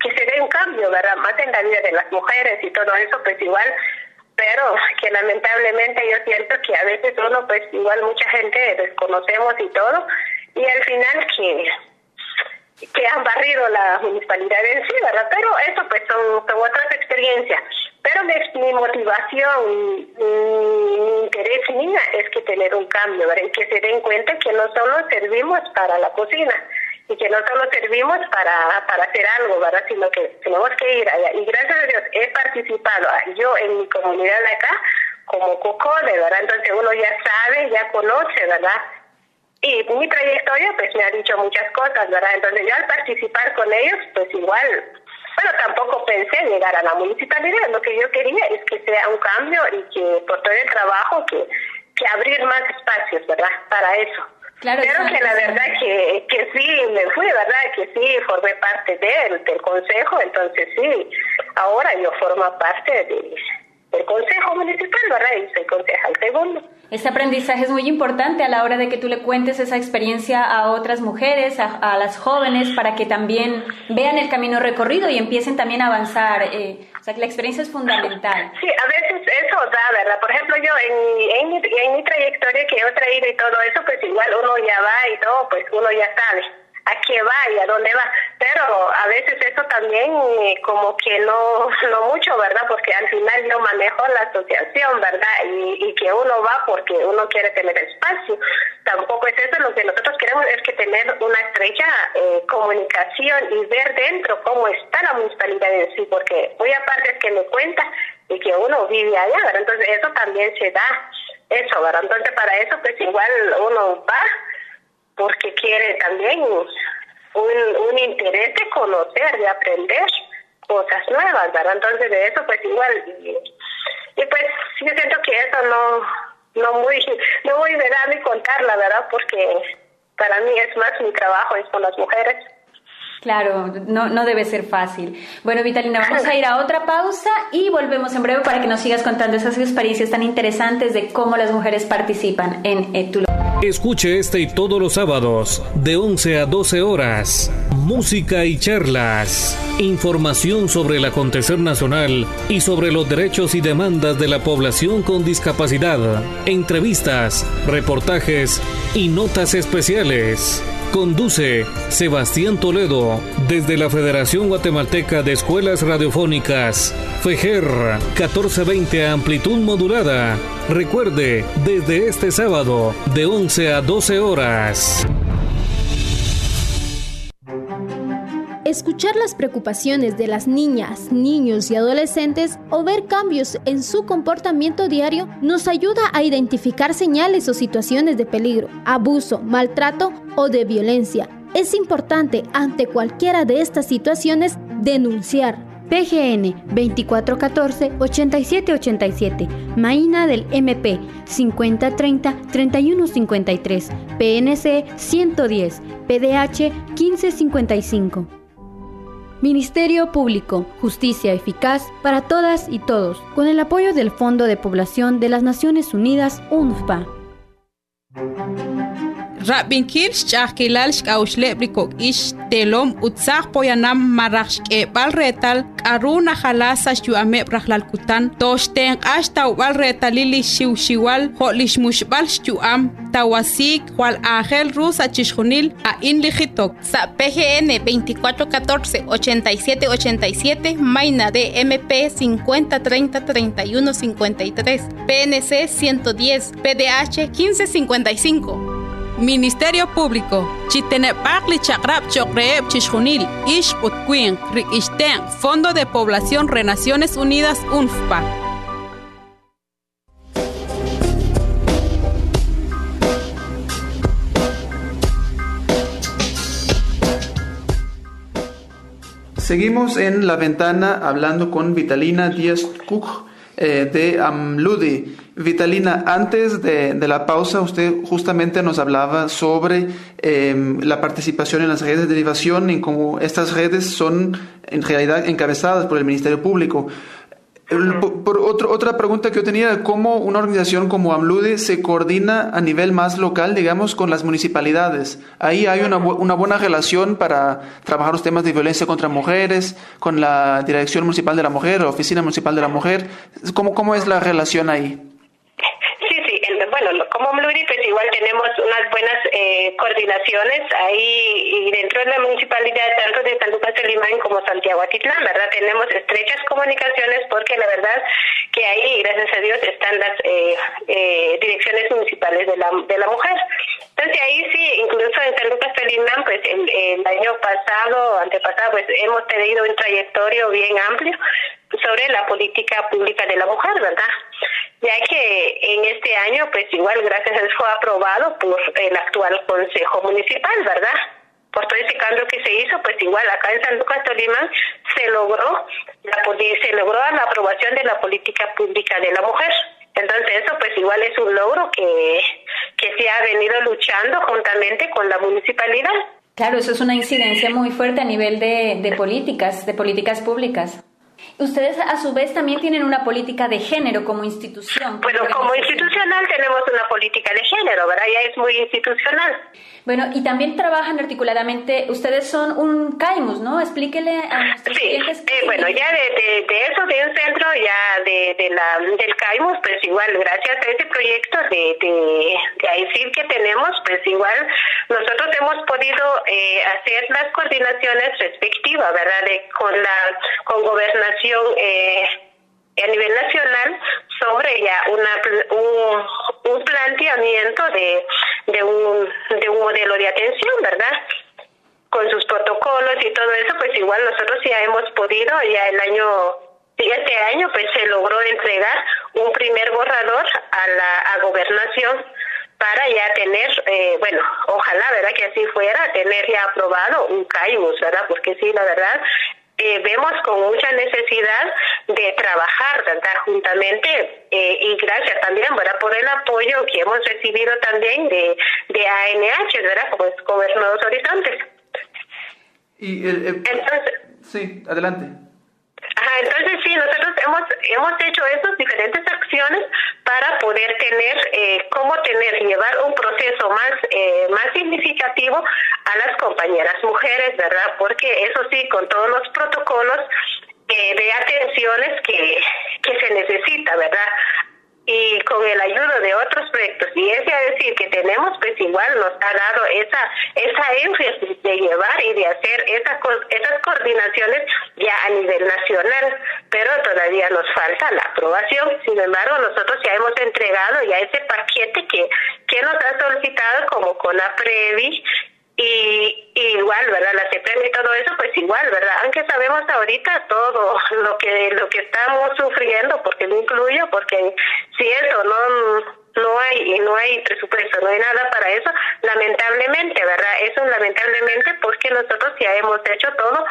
que se dé un cambio, ¿verdad? Más en la vida de las mujeres y todo eso, pues igual, pero que lamentablemente yo siento que a veces uno, pues igual mucha gente desconocemos y todo, y al final que que han barrido la municipalidad en sí, ¿verdad? Pero eso pues son, son otras experiencias. Pero mi, motivación, mi, interés mía es que tener un cambio, ¿verdad? Que se den cuenta que no solo servimos para la cocina y que no solo servimos para, para hacer algo, ¿verdad? Sino que tenemos que ir allá. Y gracias a Dios he participado yo en mi comunidad acá como cocode, ¿verdad? Entonces uno ya sabe, ya conoce, ¿verdad? Y mi trayectoria pues me ha dicho muchas cosas, ¿verdad? Entonces yo al participar con ellos, pues igual bueno, tampoco pensé llegar a la municipalidad. Lo que yo quería es que sea un cambio y que por todo el trabajo, que, que abrir más espacios, ¿verdad? Para eso. Claro, Pero que la verdad que, que sí, me fui, ¿verdad? Que sí, formé parte del, del consejo, entonces sí, ahora yo formo parte de, del consejo municipal, ¿verdad? Y soy concejal segundo. Ese aprendizaje es muy importante a la hora de que tú le cuentes esa experiencia a otras mujeres, a, las jóvenes, para que también vean el camino recorrido y empiecen también a avanzar. Eh, o sea, que la experiencia es fundamental. Sí, a veces eso da, ¿verdad? Por ejemplo, yo en, en, en mi trayectoria que he traído y todo eso, pues igual uno ya va y todo, pues uno ya sabe a qué va y a dónde va. Pero a veces eso también eh, como que no, no mucho, ¿verdad? Porque al final yo manejo la asociación, ¿verdad? Y, y que uno va porque uno quiere tener espacio. Tampoco es eso, lo que nosotros queremos es que tener una estrecha eh, comunicación y ver dentro cómo está la municipalidad en sí, porque muy aparte es que me cuenta y que uno vive allá, ¿verdad? Entonces eso también se da, eso, ¿verdad? Entonces para eso pues igual uno va porque quiere también un, un interés de conocer, de aprender cosas nuevas, ¿verdad? Entonces de eso pues igual, y, pues yo siento que eso no, no muy, no muy verdad ni contarla, ¿verdad? Porque para mí es más mi trabajo, es con las mujeres. Claro, no, no debe ser fácil. Bueno, Vitalina, vamos a ir a otra pausa y volvemos en breve para que nos sigas contando esas experiencias tan interesantes de cómo las mujeres participan en Etulo. Escuche este y todos los sábados de 11 a 12 horas. Música y charlas. Información sobre el acontecer nacional y sobre los derechos y demandas de la población con discapacidad. Entrevistas, reportajes y notas especiales. Conduce Sebastián Toledo desde la Federación Guatemalteca de Escuelas Radiofónicas, FEGER 1420 amplitud modulada. Recuerde, desde este sábado de 11 a 12 horas. Escuchar las preocupaciones de las niñas, niños y adolescentes o ver cambios en su comportamiento diario nos ayuda a identificar señales o situaciones de peligro, abuso, maltrato o de violencia. Es importante ante cualquiera de estas situaciones denunciar. PGN 2414-8787, Maína del MP 5030-3153, PNC 110, PDH 1555. Ministerio Público, Justicia Eficaz para todas y todos, con el apoyo del Fondo de Población de las Naciones Unidas, UNFPA. Rabinkir xch'ajkilal xk'awxle'brikok ix telom utzaq poyanam maraj xk'eb'al retal k'aru najalasa xyu'ameb' rajlalkutan toxtenq'ax tawb'al retalil xiwxiwal jo' lixmuxb'al xyu'am tawasik jual ángel rusa chixjunil a in lijitok sa PGN 2414 87 87 Maina de MP 50 30 31 53 PNC 110 PDH 1555 Ministerio Público, Chitenepakli Chakrap Chokreeb Chishunil, Ish Utquien, Rikishten, Fondo de Población Renaciones Unidas UNFPA. Seguimos en la ventana hablando con Vitalina Díaz Cook eh, de Amludi. Vitalina, antes de, la pausa, usted justamente nos hablaba sobre em, la participación en las redes de derivación y cómo estas redes son en realidad encabezadas por el Ministerio Público. Por, otra pregunta que yo tenía, ¿cómo una organización como AMLUDE se coordina a nivel más local, digamos, con las municipalidades? Ahí hay una, una buena relación para trabajar los temas de violencia contra mujeres, con la Dirección Municipal de la Mujer, la Oficina Municipal de la Mujer. ¿Cómo, cómo es la relación ahí? Mluri, pues igual tenemos unas buenas eh, coordinaciones ahí y dentro de la municipalidad, tanto de San Lucas de Limán como Santiago Atitlán, ¿verdad? Tenemos estrechas comunicaciones porque la verdad que ahí, gracias a Dios, están las eh, eh, direcciones municipales de la, de la mujer. Entonces ahí sí, incluso en San Lucas de Limán, pues el, el año pasado, antepasado, pues hemos tenido un trayectorio bien amplio sobre la política pública de la mujer, ¿verdad? Ya que en este año, pues igual, gracias a Dios, fue aprobado por el actual Consejo Municipal, ¿verdad? Por todo ese cambio que se hizo, pues igual acá en San Lucas Tolima se logró la, se logró la aprobación de la política pública de la mujer. Entonces eso pues igual es un logro que, que se ha venido luchando juntamente con la municipalidad. Claro, eso es una incidencia muy fuerte a nivel de, de políticas, de políticas públicas. Ustedes a su vez también tienen una política de género como institución. Bueno, como institucional tenemos una política de género, ¿verdad? Ya es muy institucional. Bueno, y también trabajan articuladamente, ustedes son un CAIMUS, ¿no? Explíquele a nuestros sí, eh, bueno, ya de, eso, de un centro ya de, de la, del CAIMUS, pues igual, gracias a ese proyecto de, de, de que tenemos, pues igual nosotros hemos podido eh, hacer las coordinaciones respectivas, ¿verdad? De, con la con gobernación eh, a nivel nacional sobre ya una, un, un planteamiento de, de, un, de un modelo de atención, ¿verdad? Con sus protocolos y todo eso, pues igual nosotros ya hemos podido, ya el año este año pues se logró entregar un primer borrador a la gobernación para ya tener, eh, bueno, ojalá, ¿verdad? Que así fuera, tener ya aprobado un CAIBUS, ¿verdad? Porque sí, la verdad, eh, vemos con mucha necesidad de trabajar, ¿verdad? Juntamente eh, y gracias también, ¿verdad? Por el apoyo que hemos recibido también de, de ANH, ¿verdad? Como es Nuevos Horizontes. Y Entonces, sí, adelante. Ajá, entonces sí, nosotros hemos hemos hecho esas diferentes acciones para poder tener eh, cómo tener llevar un proceso más eh, más significativo a las compañeras mujeres, ¿verdad? Porque eso sí, con todos los protocolos eh, de atenciones que que se necesita, ¿verdad? Y con el ayuda de otros proyectos. Y ese a decir que tenemos pues igual nos ha dado esa esa énfasis de llevar y de hacer esas esas coordinaciones ya a nivel nacional. Pero todavía nos falta la aprobación. Sin embargo nosotros ya hemos entregado ya ese paquete que que nos ha solicitado como con la Previ y, igual, ¿verdad? La CPM y todo eso, pues igual, ¿verdad? Aunque sabemos ahorita todo lo que lo que estamos sufriendo, porque lo incluyo, porque si eso no no hay y no hay presupuesto, no hay nada para eso, lamentablemente, ¿verdad? Eso lamentablemente porque nosotros ya hemos hecho todo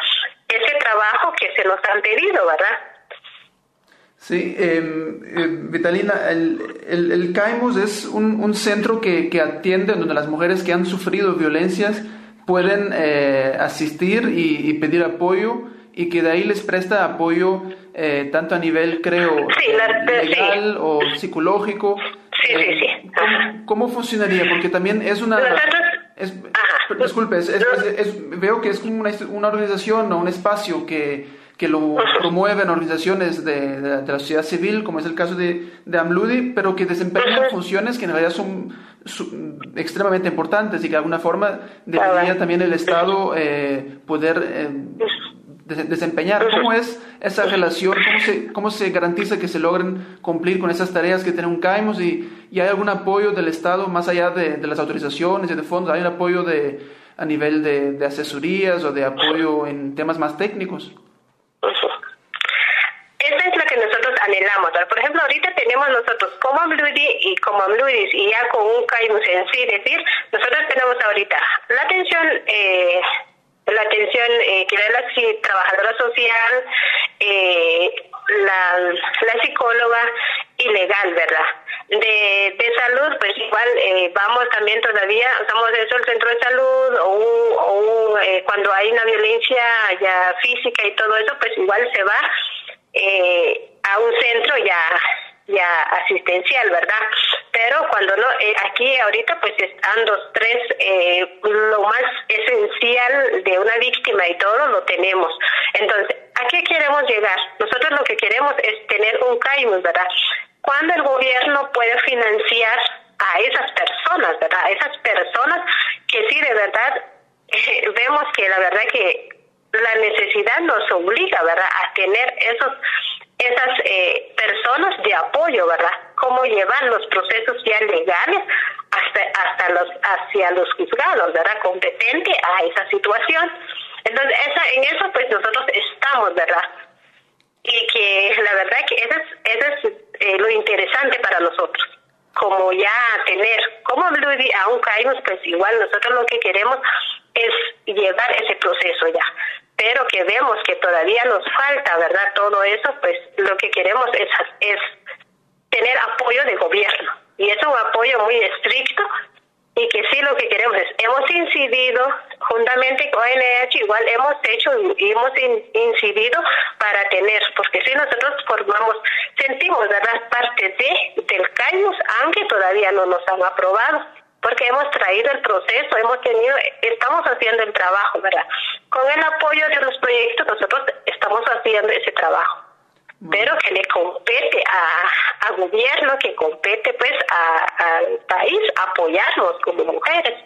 ese trabajo que se nos han pedido, ¿verdad? Sí, em, eh, Vitalina, el, el, el, CAIMUS es un, un centro que, que, atiende donde las mujeres que han sufrido violencias pueden eh, asistir y, pedir apoyo y que de ahí les presta apoyo eh, tanto a nivel, creo, legal o psicológico. Sí, sí, sí. ¿cómo, ¿cómo, funcionaría? Porque también es una... Nosotros disculpe, veo que es como una, una organización o un espacio que que lo promueven organizaciones de, de, la sociedad civil, como es el caso de, de AMLUDI, pero que desempeñan funciones que en realidad son, extremadamente importantes y que de alguna forma debería también el Estado eh, poder eh, desempeñar. ¿Cómo es esa relación? ¿Cómo se, ¿Cómo se garantiza que se logren cumplir con esas tareas que tiene un CAIMOS? ¿Y, y hay algún apoyo del Estado más allá de, de las autorizaciones y de fondos? ¿Hay un apoyo de, a nivel de, de asesorías o de apoyo en temas más técnicos? Eso es lo Por ejemplo, ahorita tenemos nosotros como Amludi y como Amludis y ya con un CAIMUS en sí, es decir, nosotros tenemos ahorita la atención, eh, la atención eh, que da la trabajadora social, eh, la, la psicóloga y legal, ¿verdad? De, de salud, pues igual eh, vamos también todavía, usamos eso el centro de salud o, o eh, cuando hay una violencia ya física y todo eso, pues igual se va eh, a un centro ya ya asistencial, ¿verdad? Pero cuando no, eh, aquí ahorita pues están dos, tres, eh, lo más esencial de una víctima y todo lo tenemos. Entonces, ¿a qué queremos llegar? Nosotros lo que queremos es tener un CAIMUS, ¿verdad? Cuando el gobierno puede financiar a esas personas, ¿verdad? Esas personas que sí, de verdad, vemos que la verdad que la necesidad nos obliga, ¿verdad?, a tener esos esas eh, personas de apoyo, ¿verdad? Cómo llevar los procesos ya legales hasta hasta los hacia los juzgados, ¿verdad? Competente a esa situación. Entonces, esa, en eso pues nosotros estamos, ¿verdad? Y que la verdad que eso es, eso es eh, lo interesante para nosotros. Como ya tener, como un caímos, pues igual nosotros lo que queremos es llevar ese proceso ya pero que vemos que todavía nos falta, ¿verdad? Todo eso, pues lo que queremos es, es tener apoyo de gobierno. Y es un apoyo muy estricto y que sí lo que queremos es, hemos incidido juntamente con ONH, igual hemos hecho y hemos incidido para tener, porque si nosotros formamos, sentimos, ¿verdad?, parte de, del CAIMUS, aunque todavía no nos han aprobado porque hemos traído el proceso, hemos tenido, estamos haciendo el trabajo, ¿verdad? Con el apoyo de los proyectos nosotros estamos haciendo ese trabajo, pero que le compete a, a gobierno, que compete pues al país apoyarnos como mujeres.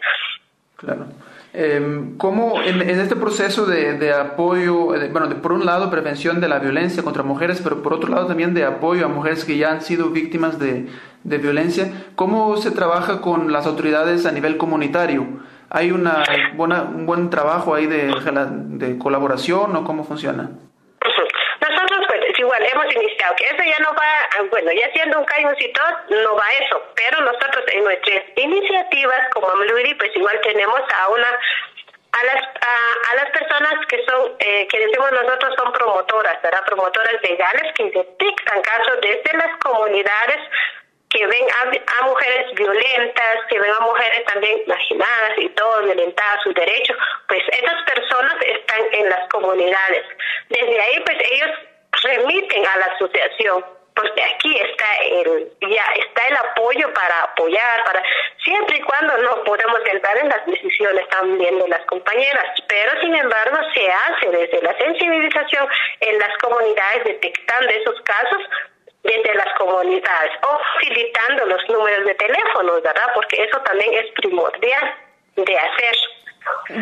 Claro. Eh, ¿Cómo en, este proceso de, de apoyo, bueno, de, por un lado prevención de la violencia contra mujeres, pero por otro lado también de apoyo a mujeres que ya han sido víctimas de, de violencia, ¿cómo se trabaja con las autoridades a nivel comunitario? ¿Hay una buena, un buen trabajo ahí de, de colaboración o cómo funciona? igual hemos iniciado, que eso ya no va, bueno, ya siendo un todo, no va eso, pero nosotros en nuestras iniciativas como Amluri, pues igual tenemos a una a las a, las personas que son eh, que decimos nosotros son promotoras, ¿verdad? Promotoras legales que detectan casos desde las comunidades que ven a, mujeres violentas, que ven a mujeres también marginadas y todo, violentadas sus derechos, pues esas personas están en las comunidades. Desde ahí, pues ellos remiten a la asociación porque aquí está el ya está el apoyo para apoyar para siempre y cuando no podemos entrar en las decisiones también de las compañeras pero sin embargo se hace desde la sensibilización en las comunidades detectando esos casos desde las comunidades o facilitando los números de teléfonos verdad porque eso también es primordial de hacer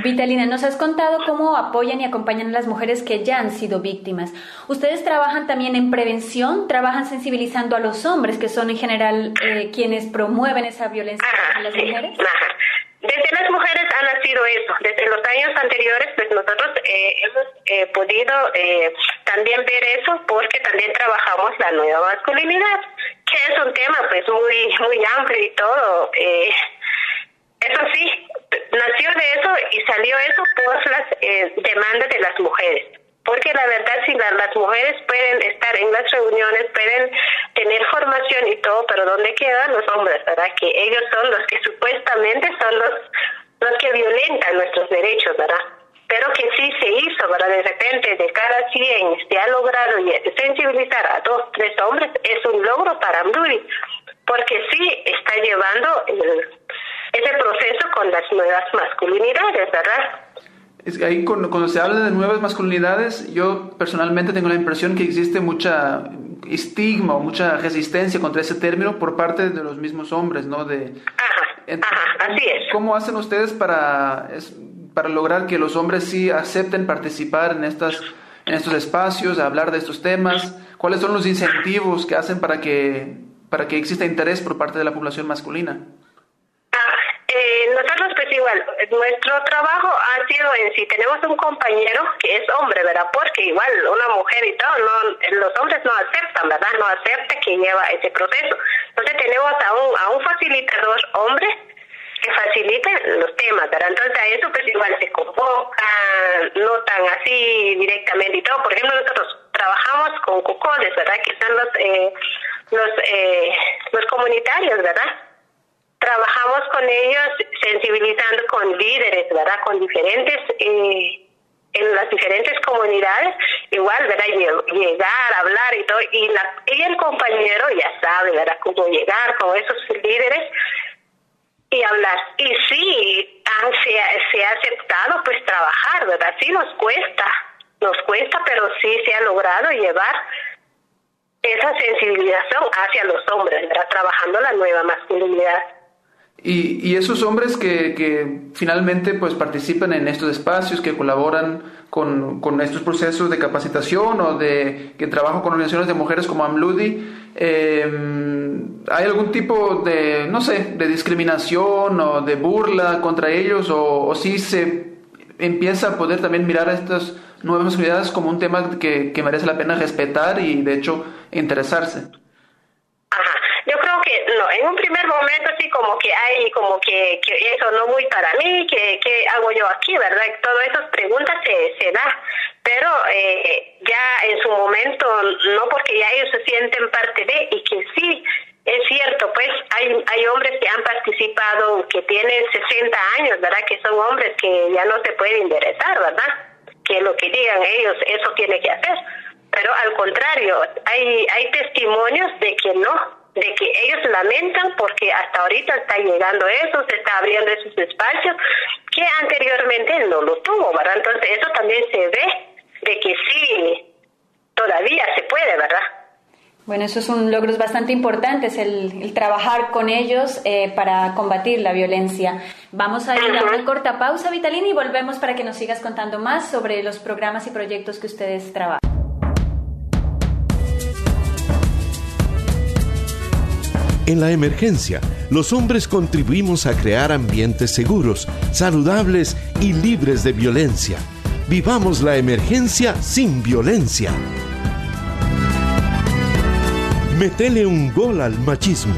Vitalina, nos has contado cómo apoyan y acompañan a las mujeres que ya han sido víctimas. ¿Ustedes trabajan también en prevención? ¿Trabajan sensibilizando a los hombres, que son en general eh, quienes promueven esa violencia a las mujeres? Desde las mujeres ha nacido eso. Desde los años anteriores, pues nosotros eh, hemos eh, podido también ver eso porque también trabajamos la nueva masculinidad, que es un tema pues muy muy amplio y todo. eso sí, nació de eso y salió eso por las eh, demandas de las mujeres. Porque la verdad, si las mujeres pueden estar en las reuniones, pueden tener formación y todo, pero ¿dónde quedan los hombres? ¿Verdad? Que ellos son los que supuestamente son los, los que violentan nuestros derechos, ¿verdad? Pero que sí se hizo, ¿verdad? De repente, de cada 100 se ha logrado sensibilizar a dos, tres hombres, es un logro para Mduri, porque sí está llevando el ese proceso con las nuevas masculinidades, ¿verdad? Es que ahí cuando, se habla de nuevas masculinidades, yo personalmente tengo la impresión que existe mucha estigma o mucha resistencia contra ese término por parte de los mismos hombres, ¿no? De, ajá, así es. ¿Cómo hacen ustedes para, para lograr que los hombres sí acepten participar en, estas, en estos espacios, hablar de estos temas? ¿Cuáles son los incentivos que hacen para que, para que exista interés por parte de la población masculina? Igual, nuestro trabajo ha sido en si tenemos un compañero que es hombre, ¿verdad? Porque igual una mujer y todo, no, los hombres no aceptan, ¿verdad? No acepta que lleva ese proceso. Entonces tenemos a un, a un facilitador hombre que facilite los temas, ¿verdad? Entonces a eso pues igual se convoca, no tan así directamente y todo. Por ejemplo, nosotros trabajamos con cucodes, ¿verdad? Que son los, eh, los, eh, los comunitarios, ¿verdad? Trabajamos con ellos sensibilizando con líderes, ¿verdad? Con diferentes, eh, en las diferentes comunidades, igual, ¿verdad? Llegar, hablar y todo. Y, la, el compañero ya sabe, ¿verdad? Cómo llegar con esos líderes y hablar. Y sí, se, se ha aceptado pues trabajar, ¿verdad? Sí nos cuesta, nos cuesta, pero sí se ha logrado llevar esa sensibilización hacia los hombres, ¿verdad? Trabajando la nueva masculinidad. Y, y esos hombres que, finalmente pues participan en estos espacios, que colaboran con, estos procesos de capacitación o de que trabajan con organizaciones de mujeres como AMLUDI, em, ¿hay algún tipo de, no sé, de discriminación o de burla contra ellos o, si se empieza a poder también mirar a estas nuevas unidades como un tema que merece la pena respetar y de hecho interesarse? No, en un primer momento sí como que hay como que, que eso no muy para mí, que, qué hago yo aquí, ¿verdad? Todas esas preguntas se, se da, pero eh, ya en su momento, no porque ya ellos se sienten parte de, y que sí, es cierto, pues hay, hay hombres que han participado, que tienen 60 años, ¿verdad? Que son hombres que ya no se pueden enderezar, ¿verdad? Que lo que digan ellos, eso tiene que hacer. Pero al contrario, hay, hay testimonios de que no, de que ellos lamentan porque hasta ahorita está llegando eso, se está abriendo esos espacios que anteriormente no lo tuvo, ¿verdad? Entonces eso también se ve de que sí, todavía se puede, ¿verdad? Bueno, eso es un logro bastante importante, el, el trabajar con ellos eh, para combatir la violencia. Vamos a ir a una corta pausa, Vitalina, y volvemos para que nos sigas contando más sobre los programas y proyectos que ustedes trabajan. En la emergencia, los hombres contribuimos a crear ambientes seguros, saludables y libres de violencia. Vivamos la emergencia sin violencia. Metele un gol al machismo.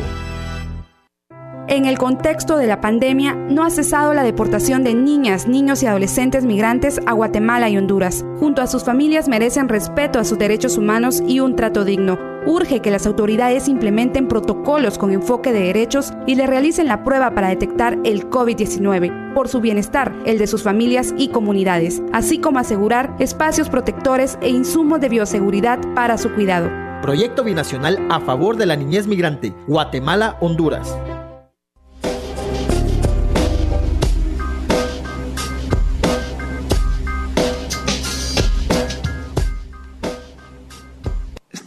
En el contexto de la pandemia, no ha cesado la deportación de niñas, niños y adolescentes migrantes a Guatemala y Honduras. Junto a sus familias merecen respeto a sus derechos humanos y un trato digno. Urge que las autoridades implementen protocolos con enfoque de derechos y le realicen la prueba para detectar el COVID-19 por su bienestar, el de sus familias y comunidades, así como asegurar espacios protectores e insumos de bioseguridad para su cuidado. Proyecto Binacional a favor de la niñez migrante, Guatemala,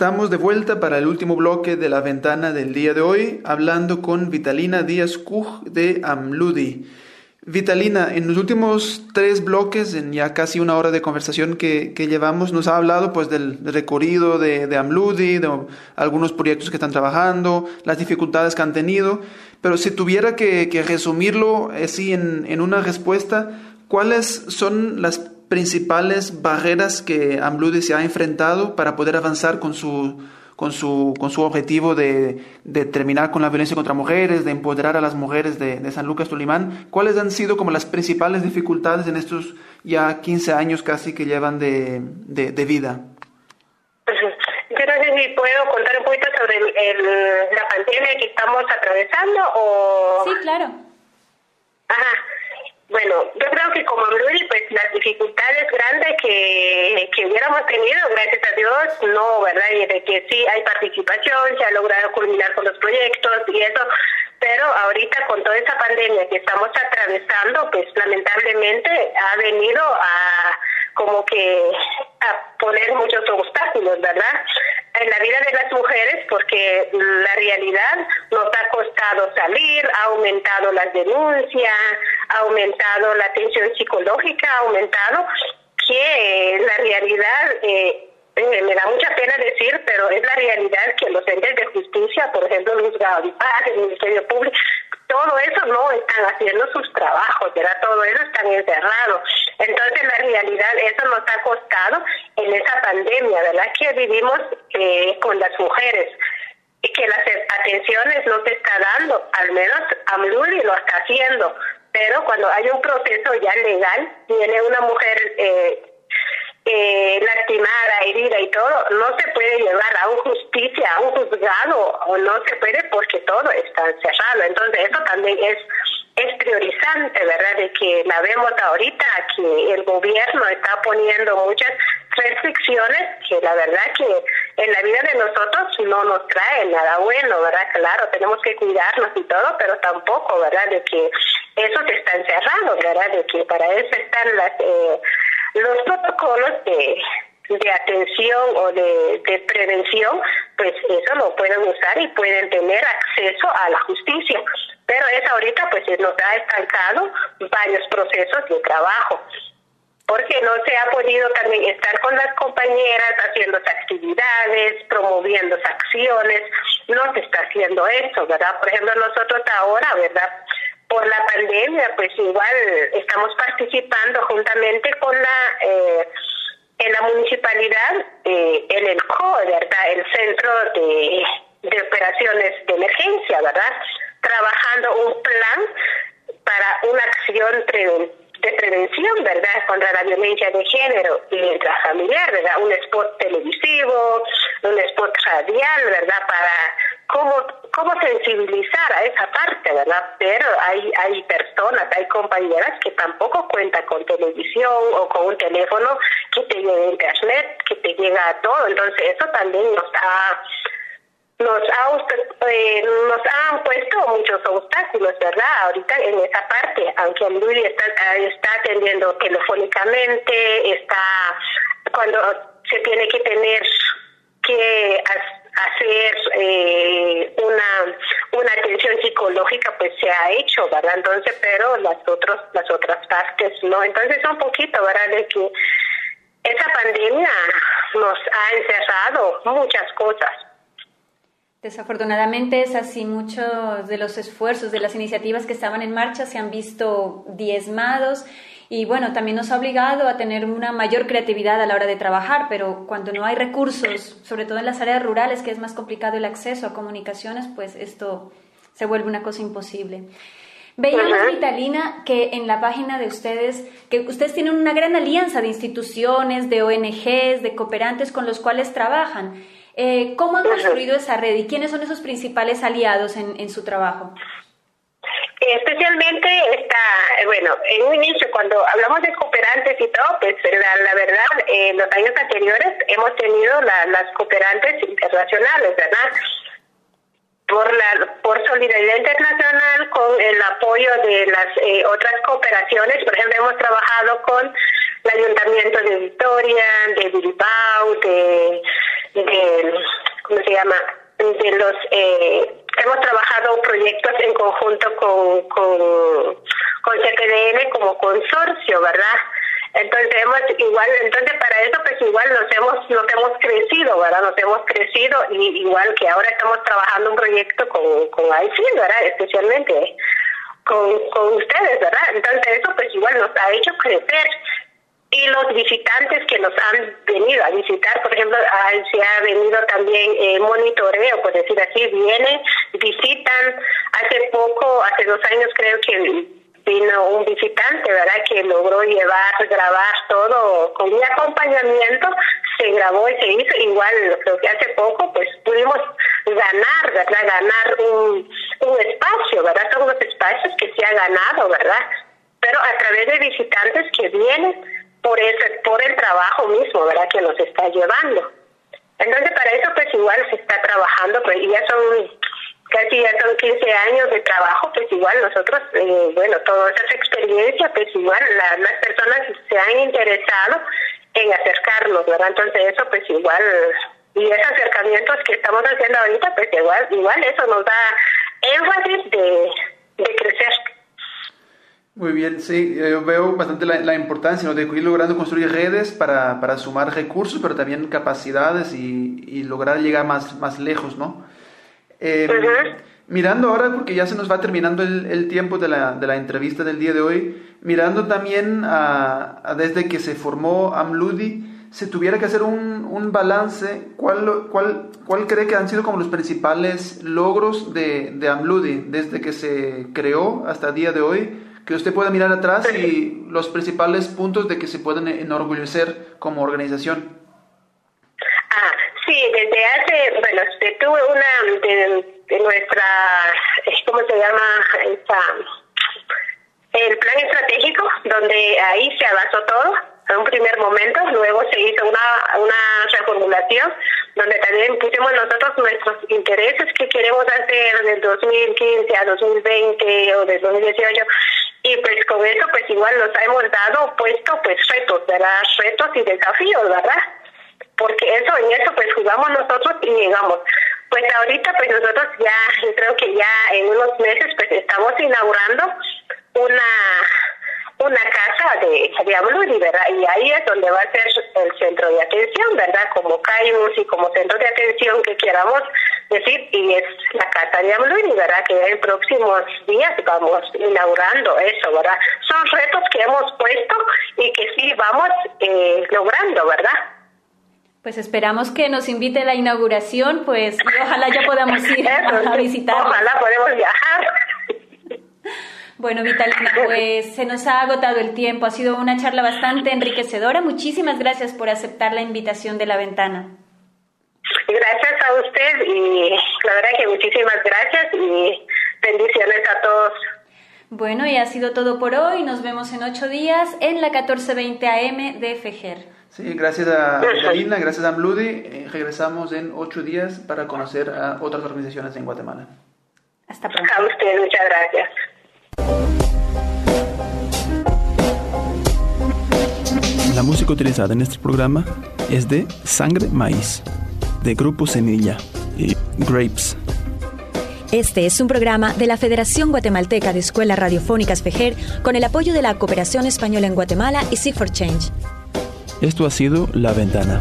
Estamos de vuelta para el último bloque de la ventana del día de hoy, hablando con Vitalina Díaz Kuj de Amludi. Vitalina, en los últimos tres bloques, en ya casi una hora de conversación que, llevamos, nos ha hablado pues del recorrido de, de, Amludi, de algunos proyectos que están trabajando, las dificultades que han tenido, pero si tuviera que, resumirlo así en, en una respuesta, ¿cuáles son las principales barreras que AMLUDI se ha enfrentado para poder avanzar con su, con su, con su objetivo de, de terminar con la violencia contra mujeres, de empoderar a las mujeres de, de San Lucas Tulimán? ¿Cuáles han sido como las principales dificultades en estos ya 15 años casi que llevan de, de, vida? Yo no sé si puedo contar un poquito sobre el, la pandemia que estamos atravesando o... Sí, claro. Ajá. Bueno, yo creo que como Amruli, pues las dificultades grandes que, que hubiéramos tenido, gracias a Dios, no, ¿verdad? Y de que sí hay participación, se ha logrado culminar con los proyectos y eso, pero ahorita con toda esa pandemia que estamos atravesando, pues lamentablemente ha venido a como que a poner muchos obstáculos, ¿verdad? En la vida de las mujeres, porque la realidad nos ha costado salir, ha aumentado las denuncias, ha aumentado la atención psicológica, ha aumentado que la realidad eh, eh, me da mucha pena decir, pero es la realidad que los entes de justicia, por ejemplo, el juzgado de paz, el Ministerio Público, todo eso no están haciendo sus trabajos, ¿verdad? Todo eso están encerrados. Entonces, la realidad, eso nos ha costado en esa pandemia, ¿verdad? Que vivimos eh, con las mujeres que las atenciones no se está dando, al menos Amluri lo está haciendo, pero cuando hay un proceso ya legal, viene una mujer eh, eh, lastimada, herida y todo, no se puede llevar a un justicia, a un juzgado, o no se puede porque todo está cerrado. Entonces eso también es es priorizante, ¿verdad? De que la vemos ahorita, que el gobierno está poniendo muchas restricciones que la verdad que en la vida de nosotros no nos trae nada bueno, ¿verdad? Claro, tenemos que cuidarnos y todo, pero tampoco, ¿verdad? De que eso está encerrado, ¿verdad? De que para eso están las... Eh, los protocolos de, de atención o de, de prevención, pues eso lo pueden usar y pueden tener acceso a la justicia. Pero es ahorita pues nos ha estancado varios procesos de trabajo porque no se ha podido también estar con las compañeras haciendo actividades, promoviendo acciones, no se está haciendo eso, ¿verdad? Por ejemplo, nosotros ahora, ¿verdad? Por la pandemia, pues igual estamos participando juntamente con la eh, en la municipalidad eh, en el CO, ¿verdad? El Centro de, de Operaciones de Emergencia, ¿verdad? Trabajando un plan para una acción de prevención, ¿verdad? Contra la violencia de género y intrafamiliar, ¿verdad? Un spot televisivo, un spot radial, ¿verdad? Para cómo, cómo sensibilizar a esa parte, ¿verdad? Pero hay, hay personas, hay compañeras que tampoco cuentan con televisión o con un teléfono que te llegue internet, que te llega a todo. Entonces eso también nos ha nos ha eh, nos han puesto muchos obstáculos, ¿verdad? Ahorita en esa parte, aunque Luis está, está atendiendo telefónicamente, está cuando se tiene que tener que hacer eh, una una atención psicológica pues se ha hecho verdad entonces pero las otros las otras partes no. Entonces un poquito verdad de que esa pandemia nos ha encerrado muchas cosas. Desafortunadamente es así, muchos de los esfuerzos, de las iniciativas que estaban en marcha se han visto diezmados y bueno, también nos ha obligado a tener una mayor creatividad a la hora de trabajar, pero cuando no hay recursos, sobre todo en las áreas rurales, que es más complicado el acceso a comunicaciones, pues esto se vuelve una cosa imposible. Veíamos, Vitalina, que en la página de ustedes, que ustedes tienen una gran alianza de instituciones, de ONGs, de cooperantes con los cuales trabajan. Eh, ¿Cómo han construido esa red y quiénes son esos principales aliados en, en su trabajo? Especialmente está, bueno, en un inicio cuando hablamos de cooperantes y todo, pues la, la verdad, en los años anteriores hemos tenido las cooperantes internacionales, ¿verdad? Por, la, por solidaridad internacional, con el apoyo de las eh, otras cooperaciones, por ejemplo, hemos trabajado con el Ayuntamiento de Victoria, de Bilbao, de, de ¿cómo se llama? De los eh, hemos trabajado proyectos en conjunto con, con, con como consorcio, ¿verdad? Entonces hemos igual, entonces para eso pues igual nos hemos, nos hemos crecido, ¿verdad? Nos hemos crecido y igual que ahora estamos trabajando un proyecto con, con ¿verdad? Especialmente con, con ustedes, ¿verdad? Entonces eso pues igual nos ha hecho crecer y los visitantes que nos han venido a visitar, por ejemplo, se ha venido también eh, monitoreo, por decir así, vienen, visitan. Hace poco, hace dos años creo que vino un visitante, ¿verdad? Que logró llevar, grabar todo con un acompañamiento, se grabó y se hizo. Igual, creo que hace poco, pues pudimos ganar, ¿verdad? Ganar un, un espacio, ¿verdad? Son los espacios que se ha ganado, ¿verdad? Pero a través de visitantes que vienen por ese, por el trabajo mismo, ¿verdad? Que nos está llevando. Entonces, para eso, pues igual se está trabajando, pues ya son casi ya son 15 años de trabajo, pues igual nosotros, eh, bueno, toda esa experiencia, pues igual las personas se han interesado en acercarnos, ¿verdad? Entonces eso pues igual, y esos acercamientos que estamos haciendo ahorita, pues igual, igual eso nos da énfasis de, de crecer. Muy bien, sí, yo veo bastante la, la importancia de ir logrando construir redes para, para, sumar recursos, pero también capacidades y, y lograr llegar más, más lejos, ¿no? Eh, Mirando ahora, porque ya se nos va terminando el, el tiempo de la, de la, entrevista del día de hoy, mirando también a, a desde que se formó AMLUDI, si tuviera que hacer un, un balance, ¿cuál, cuál, ¿cuál cree que han sido como los principales logros de, de AMLUDI desde que se creó hasta el día de hoy? Que usted pueda mirar atrás y los principales puntos de que se pueden enorgullecer como organización. Ah, sí, desde hace, bueno, tuve una de, nuestra, ¿cómo se llama? Esta, el plan estratégico, donde ahí se avanzó todo en un primer momento, luego se hizo una, una reformulación donde también pusimos nosotros nuestros intereses que queremos hacer del 2015 a 2020 o del 2018 y pues con eso pues igual nos hemos dado puesto pues retos, ¿verdad? Retos y desafíos, ¿verdad? Porque eso en eso pues jugamos nosotros y llegamos. Pues ahorita pues nosotros ya, yo creo que ya en unos meses pues estamos inaugurando una una casa de, de ¿verdad? Y ahí es donde va a ser el centro de atención, ¿verdad? Como CAIUS y como centro de atención que queramos decir, y es la casa de Amluri, ¿verdad? Que en próximos días vamos inaugurando eso, ¿verdad? Son retos que hemos puesto y que sí vamos eh, logrando, ¿verdad? Pues esperamos que nos invite a la inauguración, pues y ojalá ya podamos ir a, visitar. Ojalá podemos viajar. Bueno, Vitalina, pues se nos ha agotado el tiempo. Ha sido una charla bastante enriquecedora. Muchísimas gracias por aceptar la invitación de la ventana. Gracias a usted y la verdad que muchísimas gracias y bendiciones a todos. Bueno, y ha sido todo por hoy. Nos vemos en ocho días en la 1420 AM de FEGER. Sí, gracias a Vitalina, gracias a Mludi. Eh, regresamos en ocho días para conocer a otras organizaciones en Guatemala. Hasta pronto. A usted, muchas gracias. La música utilizada en este programa es de Sangre Maíz, de Grupo Semilla y Grapes. Este es un programa de la Federación Guatemalteca de Escuelas Radiofónicas FEGER con el apoyo de la Cooperación Española en Guatemala y Seek for Change. Esto ha sido La Ventana.